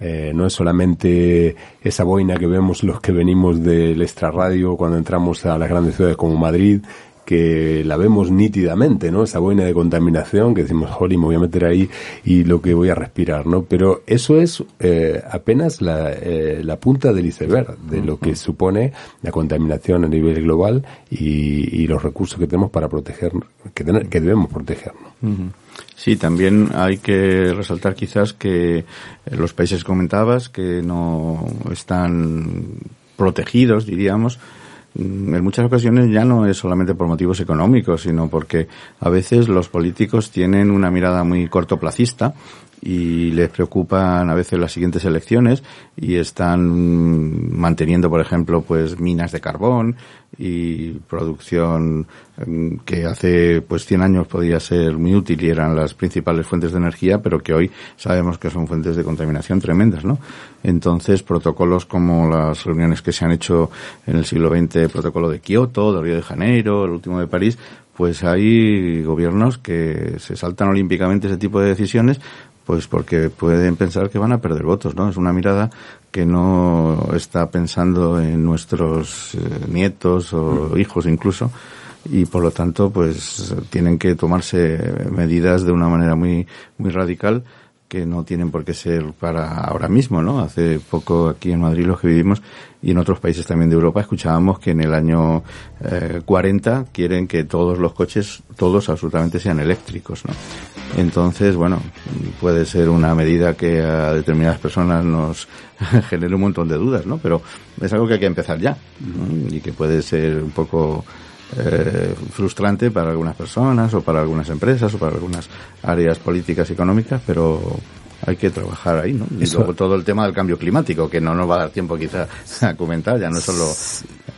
Eh, no es solamente esa boina que vemos los que venimos del extrarradio cuando entramos a las grandes ciudades como Madrid, que la vemos nítidamente, ¿no? Esa boina de contaminación que decimos, jolly, me voy a meter ahí y lo que voy a respirar, ¿no? Pero eso es eh, apenas la, eh, la punta del iceberg de lo que supone la contaminación a nivel global y, y los recursos que tenemos para proteger, que, tener- que debemos proteger, ¿no? Ujú. Sí, también hay que resaltar quizás que eh, los países comentabas que no están protegidos, diríamos, mm, en muchas ocasiones ya no es solamente por motivos económicos, sino porque a veces los políticos tienen una mirada muy cortoplacista y les preocupan a veces las siguientes elecciones y están manteniendo, por ejemplo, pues minas de carbón y producción mm, que hace pues 100 años podía ser muy útil y eran las principales fuentes de energía, pero que hoy sabemos que son fuentes de contaminación tremendas, ¿no? Entonces, protocolos como las reuniones que se han hecho en el siglo XX, el protocolo de Kioto, de Río de Janeiro, el último de París, pues hay gobiernos que se saltan olímpicamente ese tipo de decisiones pues porque pueden pensar que van a perder votos, ¿no? Es una mirada que no está pensando en nuestros eh, nietos o hijos incluso y por lo tanto pues tienen que tomarse medidas de una manera muy muy radical que no tienen por qué ser para ahora mismo, ¿no? Hace poco aquí en Madrid los que vivimos y en otros países también de Europa escuchábamos que en el año eh, 40 quieren que todos los coches, todos absolutamente sean eléctricos, ¿no? Entonces, bueno, puede ser una medida que a determinadas personas nos <laughs> genere un montón de dudas, ¿no? Pero es algo que hay que empezar ya ¿no? y que puede ser un poco eh, frustrante para algunas personas o para algunas empresas o para algunas áreas políticas y económicas, pero hay que trabajar ahí, ¿no? Y Eso- luego todo el tema del cambio climático, que no nos va a dar tiempo quizá <laughs> a comentar, ya no es solo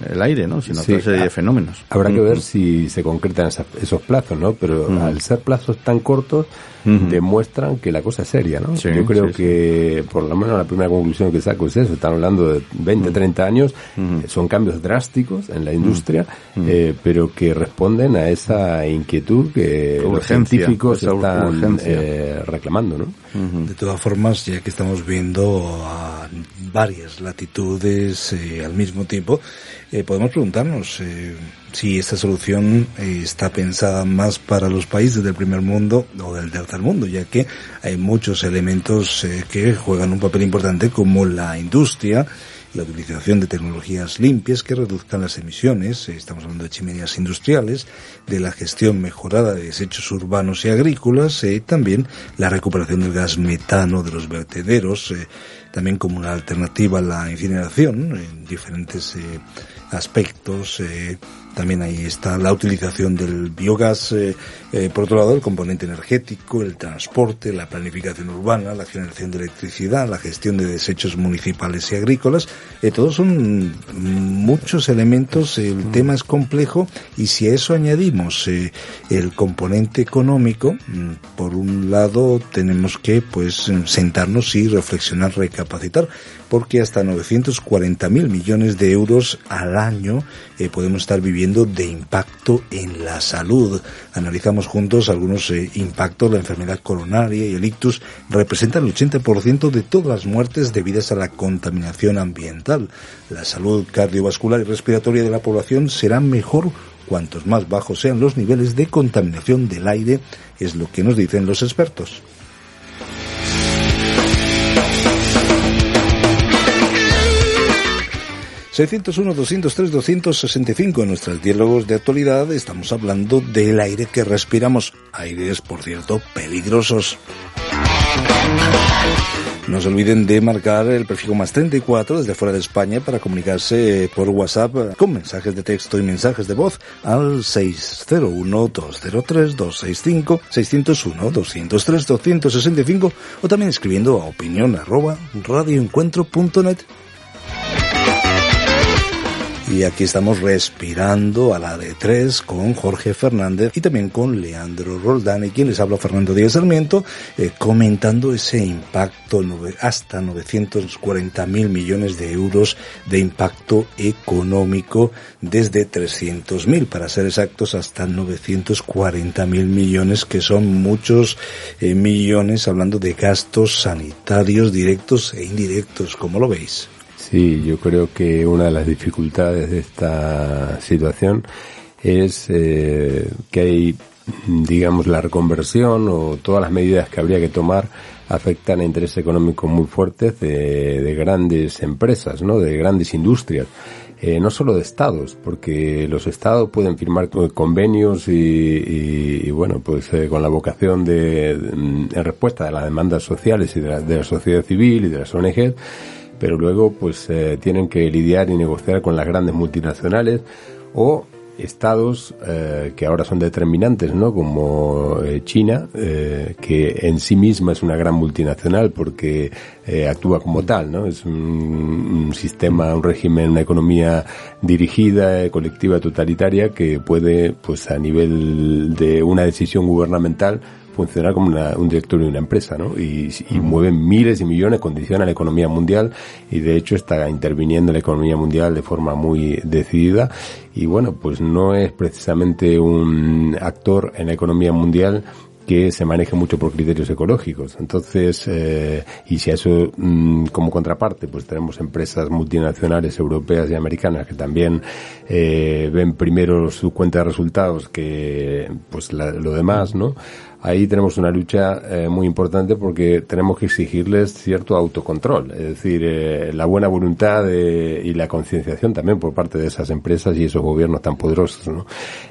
el aire, ¿no? Sino Sí, otra serie ha- de fenómenos. Habrá que ver si se concretan esa- esos plazos, ¿no? Pero al ser plazos tan cortos, demuestran que la cosa es seria, ¿no? Sí, Yo creo sí, sí. que, por lo menos la primera conclusión que saco es eso, están hablando de 20, 30 años, eh, son cambios drásticos en la industria, eh, pero que responden a esa inquietud que los científicos están eh, reclamando, ¿no? De todas formas, ya que estamos viendo a varias latitudes eh, al mismo tiempo, eh, podemos preguntarnos eh, si esta solución eh, está pensada más para los países del primer mundo o del tercer mundo, ya que hay muchos elementos que juegan un papel importante como la industria la utilización de tecnologías limpias que reduzcan las emisiones, estamos hablando de chimeneas industriales, de la gestión mejorada de desechos urbanos y agrícolas, eh, también la recuperación del gas metano de los vertederos, también como una alternativa a la incineración en diferentes eh, aspectos. eh, también ahí está la utilización del biogás, eh, eh, por otro lado el componente energético, el transporte, la planificación urbana, la generación de electricidad, la gestión de desechos municipales y agrícolas. Eh, todos son muchos elementos, el tema es complejo y si a eso añadimos eh, el componente económico, mm, por un lado tenemos que pues sentarnos y reflexionar, recapacitar porque hasta 940 mil millones de euros al año podemos estar viviendo de impacto en la salud. Analizamos juntos algunos eh, impactos. La enfermedad coronaria y el ictus representan el 80% de todas las muertes debidas a la contaminación ambiental. La salud cardiovascular y respiratoria de la población será mejor cuantos más bajos sean los niveles de contaminación del aire, es lo que nos dicen los expertos. ...601, 203, 265 en nuestros diálogos de actualidad estamos hablando del aire que respiramos. Aires, por cierto, peligrosos. No se olviden de marcar el prefijo más 34 desde fuera de España para comunicarse por WhatsApp con mensajes de texto y mensajes de voz al 601-203-265, 601-203-265 o también escribiendo a opinión arroba radioencuentro.net. Y aquí estamos respirando a la de tres con Jorge Fernández y también con Leandro Roldán. Y quien les habla Fernando Díaz Sarmiento, eh, comentando ese impacto hasta 940 mil millones de euros de impacto económico desde 300 mil, para ser exactos, hasta 940 mil millones, que son muchos eh, millones hablando de gastos sanitarios directos e indirectos, como lo veis. Sí, yo creo que una de las dificultades de esta situación es eh, que hay, digamos, la reconversión o todas las medidas que habría que tomar afectan a intereses económicos muy fuertes de, de grandes empresas, ¿no? De grandes industrias. Eh, no solo de estados, porque los estados pueden firmar co- convenios y, y- y, bueno, pues eh, con la vocación de, mm, en respuesta a las demandas sociales y de la, de la sociedad civil y de las ONG, pero luego pues eh, tienen que lidiar y negociar con las grandes multinacionales o estados eh, que ahora son determinantes, ¿no? Como eh, China, eh, que en sí misma es una gran multinacional porque eh, actúa como tal, ¿no? Es un, sistema, un régimen, una economía dirigida, eh, colectiva, totalitaria que puede, pues a nivel de una decisión gubernamental funcionar como una- un directorio de una empresa, ¿no? Y, y mueven miles y millones, condiciona la economía mundial y de hecho está interviniendo en la economía mundial de forma muy decidida y bueno, pues no es precisamente un actor en la economía mundial que se maneje mucho por criterios ecológicos. Entonces, eh, y si a eso mm, como contraparte, pues tenemos empresas multinacionales europeas y americanas que también eh, ven primero su cuenta de resultados que pues la- lo demás, ¿no? Ahí tenemos una lucha eh, muy importante porque tenemos que exigirles cierto autocontrol, es decir, eh, la buena voluntad de- y la concienciación también por parte de esas empresas y esos gobiernos tan poderosos. ¿no?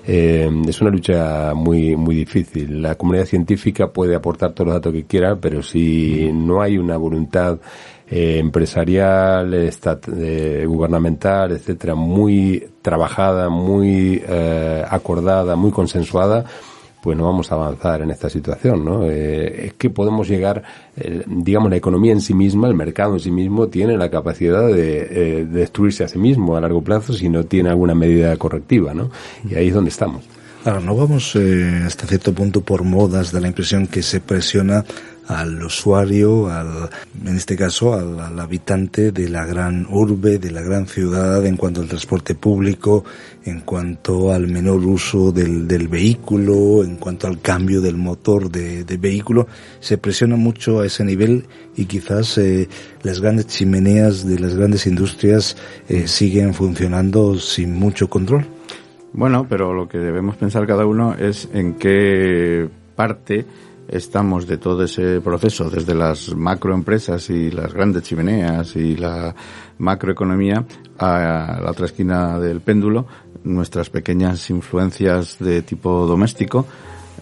Eh, es una lucha muy muy difícil. La comunidad científica puede aportar todos los datos que quiera, pero si no hay una voluntad eh, empresarial, estat- eh, gubernamental, etcétera, muy trabajada, muy eh, acordada, muy consensuada, pues no vamos a avanzar en esta situación, ¿no? Eh, es que podemos llegar, eh, digamos, la economía en sí misma, el mercado en sí mismo, tiene la capacidad de, eh, de destruirse a sí mismo a largo plazo si no tiene alguna medida correctiva, ¿no? Y ahí es donde estamos. Ahora, no vamos eh, hasta cierto punto por modas, da la impresión que se presiona al usuario, al, en este caso al, habitante de la gran urbe, de la gran ciudad, en cuanto al transporte público, en cuanto al menor uso del, del vehículo, en cuanto al cambio del motor de, de vehículo, se presiona mucho a ese nivel y quizás eh, las grandes chimeneas de las grandes industrias eh, siguen funcionando sin mucho control. Bueno, pero lo que debemos pensar cada uno es en qué parte estamos de todo ese proceso, desde las macroempresas y las grandes chimeneas y la macroeconomía a la otra esquina del péndulo, nuestras pequeñas influencias de tipo doméstico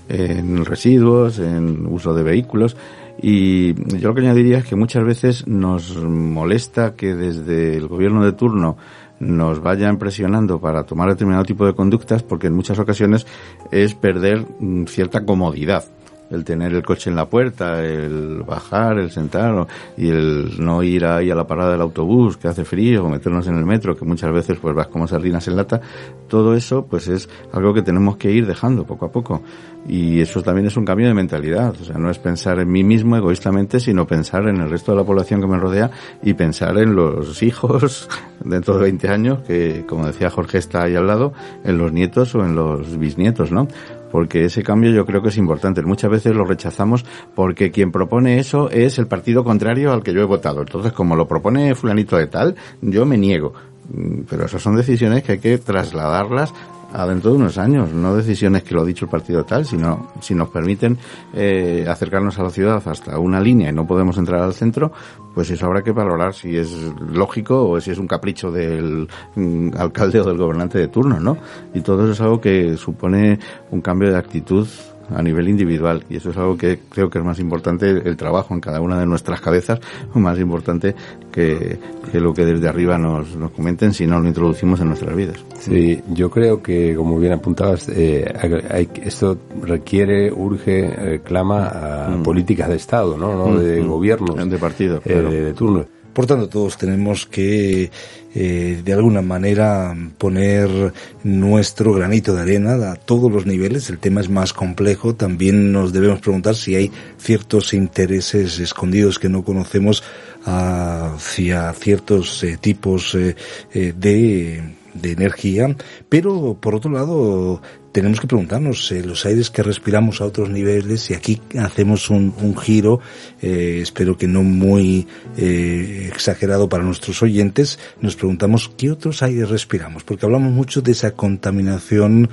en residuos, en uso de vehículos. Y yo lo que añadiría es que muchas veces nos molesta que desde el gobierno de turno nos vayan presionando para tomar determinado tipo de conductas porque en muchas ocasiones es perder mm, cierta comodidad el tener el coche en la puerta, el bajar, el sentar y el no ir ahí a la parada del autobús que hace frío o meternos en el metro que muchas veces pues vas como sardinas en lata, todo eso pues es algo que tenemos que ir dejando poco a poco y eso también es un cambio de mentalidad, o sea, no es pensar en mí mismo egoístamente, sino pensar en el resto de la población que me rodea y pensar en los <laughs> hijos dentro de 20 años que como decía Jorge está ahí al lado, en los nietos o en los bisnietos, ¿no? Porque ese cambio yo creo que es importante. Muchas veces lo rechazamos porque quien propone eso es el partido contrario al que yo he votado. Entonces, como lo propone fulanito de tal, yo me niego. Mm, Pero esas son decisiones que hay que trasladarlas a dentro de unos años, no decisiones que lo ha dicho el partido tal, sino si nos permiten eh, acercarnos a la ciudad hasta una línea y no podemos entrar al centro, pues eso habrá que valorar si es lógico o si es un capricho del mm, alcalde o del gobernante de turno, ¿no? Y todo eso es algo que supone un cambio de actitud a nivel individual y eso es algo que creo que es más importante el trabajo en cada una de nuestras cabezas más importante que, que lo que desde arriba nos, nos comenten si no lo introducimos en nuestras vidas. Sí, yo creo que, como bien apuntabas, eh, hay- esto requiere, urge, eh, clama a políticas de Estado, ¿no? no Mm, de mm. gobiernos. De partido, eh, claro. de turno. Por tanto, todos tenemos que, eh, de alguna manera, poner nuestro granito de arena a todos los niveles. El tema es más complejo. También nos debemos preguntar si hay ciertos intereses escondidos que no conocemos hacia ciertos eh, tipos eh, eh, de, de energía. Pero, por otro lado, tenemos que preguntarnos eh, los aires que respiramos a otros niveles y aquí hacemos un, giro, eh, espero que no muy eh, exagerado para nuestros oyentes, nos preguntamos qué otros aires respiramos, porque hablamos mucho de esa contaminación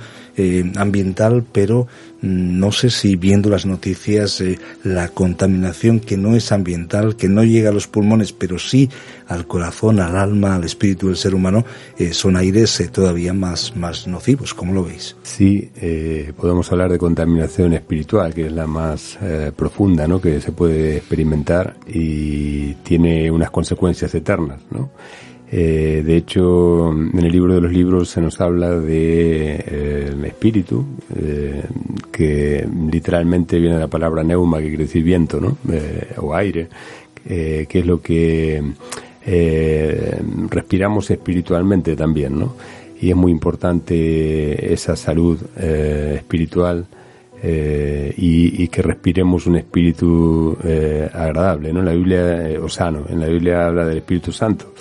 ambiental, pero mm, no sé si viendo las noticias la contaminación que no es ambiental, que no llega a los pulmones, pero sí al corazón, al alma, al espíritu del ser humano, son aires todavía más, más nocivos. ¿Cómo lo veis? Sí, eh, podemos hablar de contaminación espiritual, que es la más eh, profunda, ¿no? Que se puede experimentar y tiene unas consecuencias eternas, ¿no? Eh, de hecho, en el libro de los libros se nos habla de espíritu, que literalmente viene de la palabra neuma, que quiere decir viento, ¿no? O aire, que es lo que respiramos espiritualmente también, ¿no? Y es muy importante esa salud eh, espiritual eh, y, y que respiremos un espíritu eh, agradable, ¿no? En la Biblia, eh, o sano, en la Biblia habla del Espíritu Santo,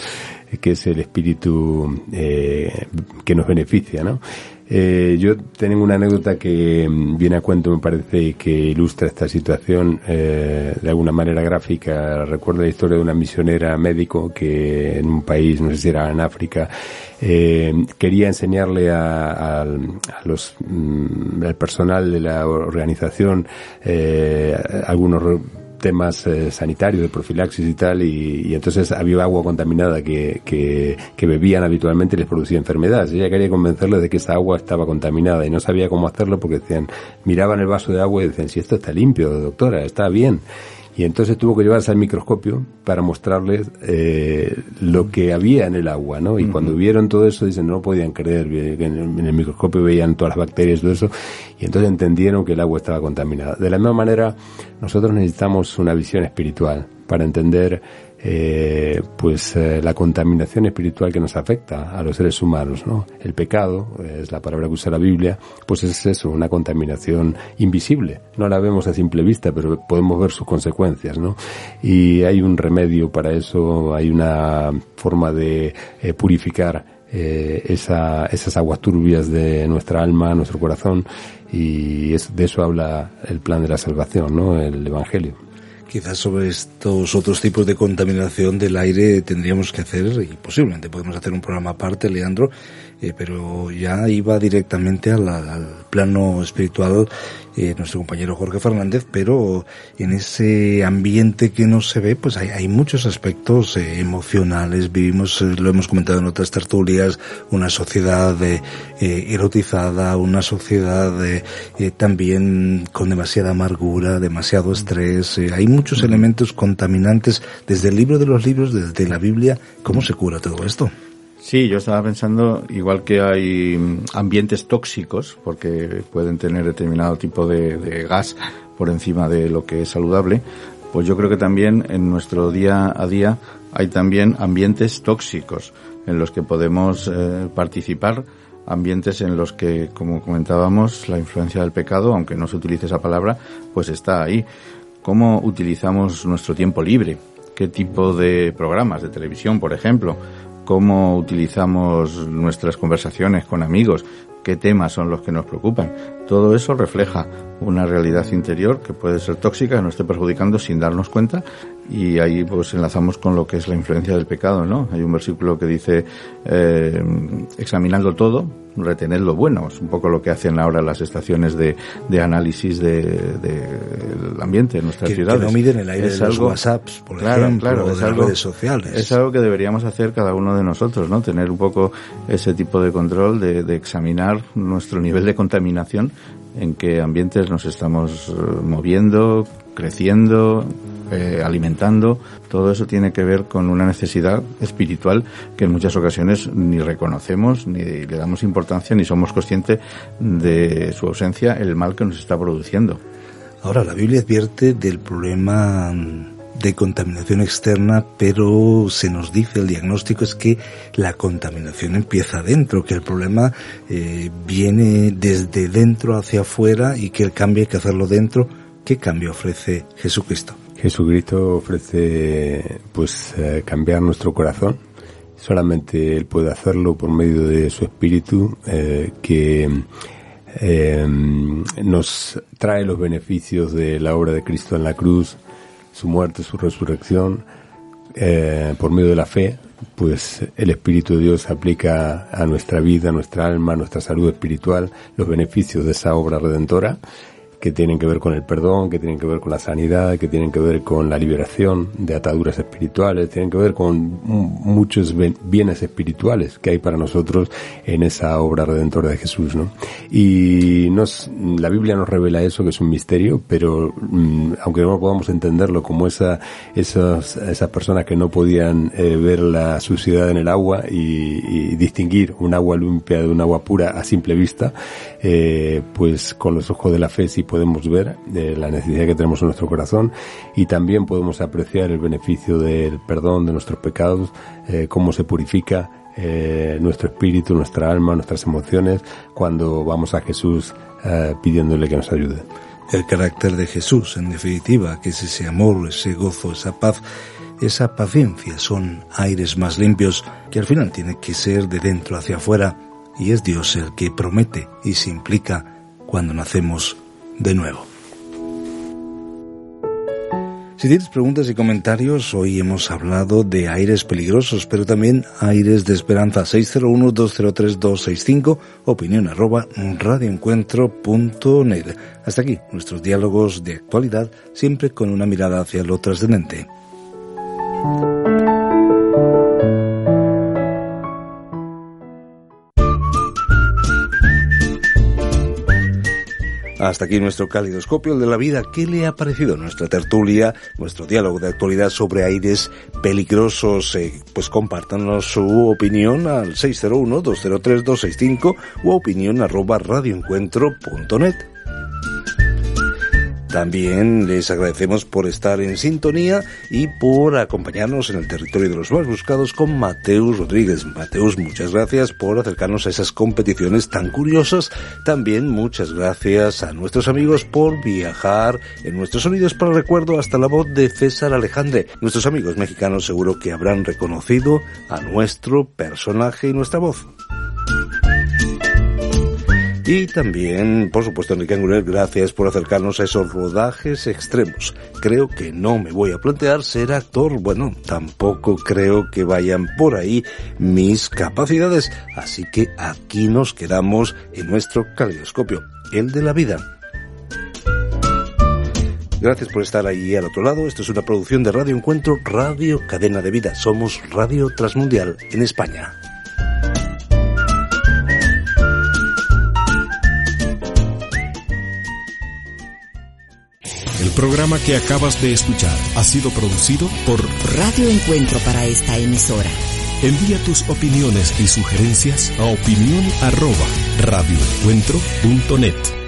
que es el espíritu eh, que nos beneficia, ¿no? Eh, yo tengo una anécdota que mm, viene a cuento, me parece, y que ilustra esta situación eh, de alguna manera gráfica. Recuerdo la historia de una misionera médico que en un país, no sé si era en África, eh, quería enseñarle a, a- a los mm, al personal de la organización eh, algunos temas eh, sanitarios de profilaxis y tal y, y entonces había agua contaminada que, que, que bebían habitualmente y les producía enfermedades. Ella quería convencerles de que esa agua estaba contaminada y no sabía cómo hacerlo porque decían, miraban el vaso de agua y decían, si esto está limpio, doctora, está bien. Y entonces tuvo que llevarse al microscopio para mostrarles eh, lo que había en el agua, ¿no? Y cuando vieron todo eso, dicen, no podían creer, que en el, en el microscopio veían todas las bacterias y todo eso, y entonces entendieron que el agua estaba contaminada. De la misma manera, nosotros necesitamos una visión espiritual para entender eh, pues eh, la contaminación espiritual que nos afecta a los seres humanos, ¿no? El pecado, eh, es la palabra que usa la Biblia, pues es eso, una contaminación invisible. No la vemos a simple vista, pero podemos ver sus consecuencias, ¿no? Y hay un remedio para eso, hay una forma de eh, purificar eh, esa, esas aguas turbias de nuestra alma, nuestro corazón, y es- de eso habla el plan de la salvación, ¿no? El Evangelio. Quizás sobre estos otros tipos de contaminación del aire tendríamos que hacer, y posiblemente podemos hacer un programa aparte, Leandro, eh, pero ya iba directamente al, plano espiritual eh, nuestro compañero Jorge Fernández, pero en ese ambiente que no se ve, pues hay, muchos aspectos eh, emocionales. Vivimos, lo hemos comentado en otras tertulias, una sociedad erotizada, una sociedad también con demasiada amargura, demasiado estrés. hay elementos contaminantes desde el libro de los libros, desde la Biblia. ¿Cómo se cura todo esto? Sí, yo estaba pensando, igual que hay ambientes tóxicos, porque pueden tener determinado tipo de, de gas por encima de lo que es saludable, pues yo creo que también en nuestro día a día hay también ambientes tóxicos en los que podemos eh, participar, ambientes en los que, como comentábamos, la influencia del pecado, aunque no se utilice esa palabra, pues está ahí. ¿Cómo utilizamos nuestro tiempo libre? ¿Qué tipo de programas de televisión, por ejemplo? cómo utilizamos nuestras conversaciones con amigos, qué temas son los que nos preocupan. Todo eso refleja una realidad interior que puede ser tóxica, que nos esté perjudicando sin darnos cuenta y ahí pues enlazamos con lo que es la influencia del pecado, ¿no? Hay un versículo que dice eh, examinando todo, retener lo bueno, es un poco lo que hacen ahora las estaciones de, de análisis del de, del ambiente en nuestras Que- que no miden el aire Es de los algo- WhatsApps, por claro, ejemplo, claro, es de las algo- redes sociales. Es algo que deberíamos hacer cada uno de nosotros, ¿no? Tener un poco ese tipo de control, de, de examinar nuestro nivel de contaminación, en qué ambientes nos estamos eh, moviendo, creciendo, eh, alimentando. Todo eso tiene que ver con una necesidad espiritual que en muchas ocasiones ni reconocemos, ni le damos importancia, ni somos conscientes de su ausencia, el mal que nos está produciendo. Ahora, la Biblia advierte del problema mm, de contaminación externa, pero se nos dice, el diagnóstico es que la contaminación empieza dentro, que el problema eh, viene desde dentro hacia afuera y que el cambio hay que hacerlo dentro. ¿Qué cambio ofrece Jesucristo? Jesucristo ofrece pues eh, cambiar nuestro corazón. Solamente Él puede hacerlo por medio de su Espíritu eh, que eh, nos trae los beneficios de la obra de Cristo en la cruz, su muerte, su resurrección, eh, por medio de la fe, pues el Espíritu de Dios aplica a nuestra vida, a nuestra alma, a nuestra salud espiritual, los beneficios de esa obra redentora que tienen que ver con el perdón, que tienen que ver con la sanidad, que tienen que ver con la liberación de ataduras espirituales, tienen que ver con mu- muchos bienes espirituales que hay para nosotros en esa obra redentora de Jesús, ¿no? Y nos, la Biblia nos revela eso, que es un misterio, pero mm, aunque no podamos entenderlo como esa, esas, esas personas que no podían eh, ver la suciedad en el agua y, y distinguir un agua limpia de un agua pura a simple vista, eh, pues con los ojos de la fe sí podemos ver eh, la necesidad que tenemos en nuestro corazón y también podemos apreciar el beneficio del perdón de nuestros pecados, eh, cómo se purifica eh, nuestro espíritu, nuestra alma, nuestras emociones cuando vamos a Jesús eh, pidiéndole que nos ayude. El carácter de Jesús, en definitiva, que es ese amor, ese gozo, esa paz, esa paciencia, son aires más limpios que al final tiene que ser de dentro hacia afuera y es Dios el que promete y se implica cuando nacemos de nuevo. Si tienes preguntas y comentarios, hoy hemos hablado de aires peligrosos, pero también aires de esperanza. 601-203-265, opinión arroba radioencuentro.net. Hasta aquí nuestros diálogos de actualidad, siempre con una mirada hacia lo trascendente. Hasta aquí nuestro calidoscopio de la vida. ¿Qué le ha parecido nuestra tertulia, nuestro diálogo de actualidad sobre aires peligrosos? Eh, pues compártanos su opinión al 601-203-265 o opinión arroba radioencuentro.net. También les agradecemos por estar en sintonía y por acompañarnos en el territorio de los más buscados con Mateus Rodríguez. Mateus, muchas gracias por acercarnos a esas competiciones tan curiosas. También muchas gracias a nuestros amigos por viajar en nuestros sonidos para recuerdo hasta la voz de César Alejandre. Nuestros amigos mexicanos seguro que habrán reconocido a nuestro personaje y nuestra voz. Y también, por supuesto, Enrique Anguler, gracias por acercarnos a esos rodajes extremos. Creo que no me voy a plantear ser actor, bueno, tampoco creo que vayan por ahí mis capacidades, así que aquí nos quedamos en nuestro caleidoscopio, el de la vida. Gracias por estar ahí al otro lado. Esto es una producción de Radio Encuentro, Radio Cadena de Vida. Somos Radio Transmundial en España. El programa que acabas de escuchar ha sido producido por Radio Encuentro para esta emisora. Envía tus opiniones y sugerencias a opinión arroba radioencuentro.net.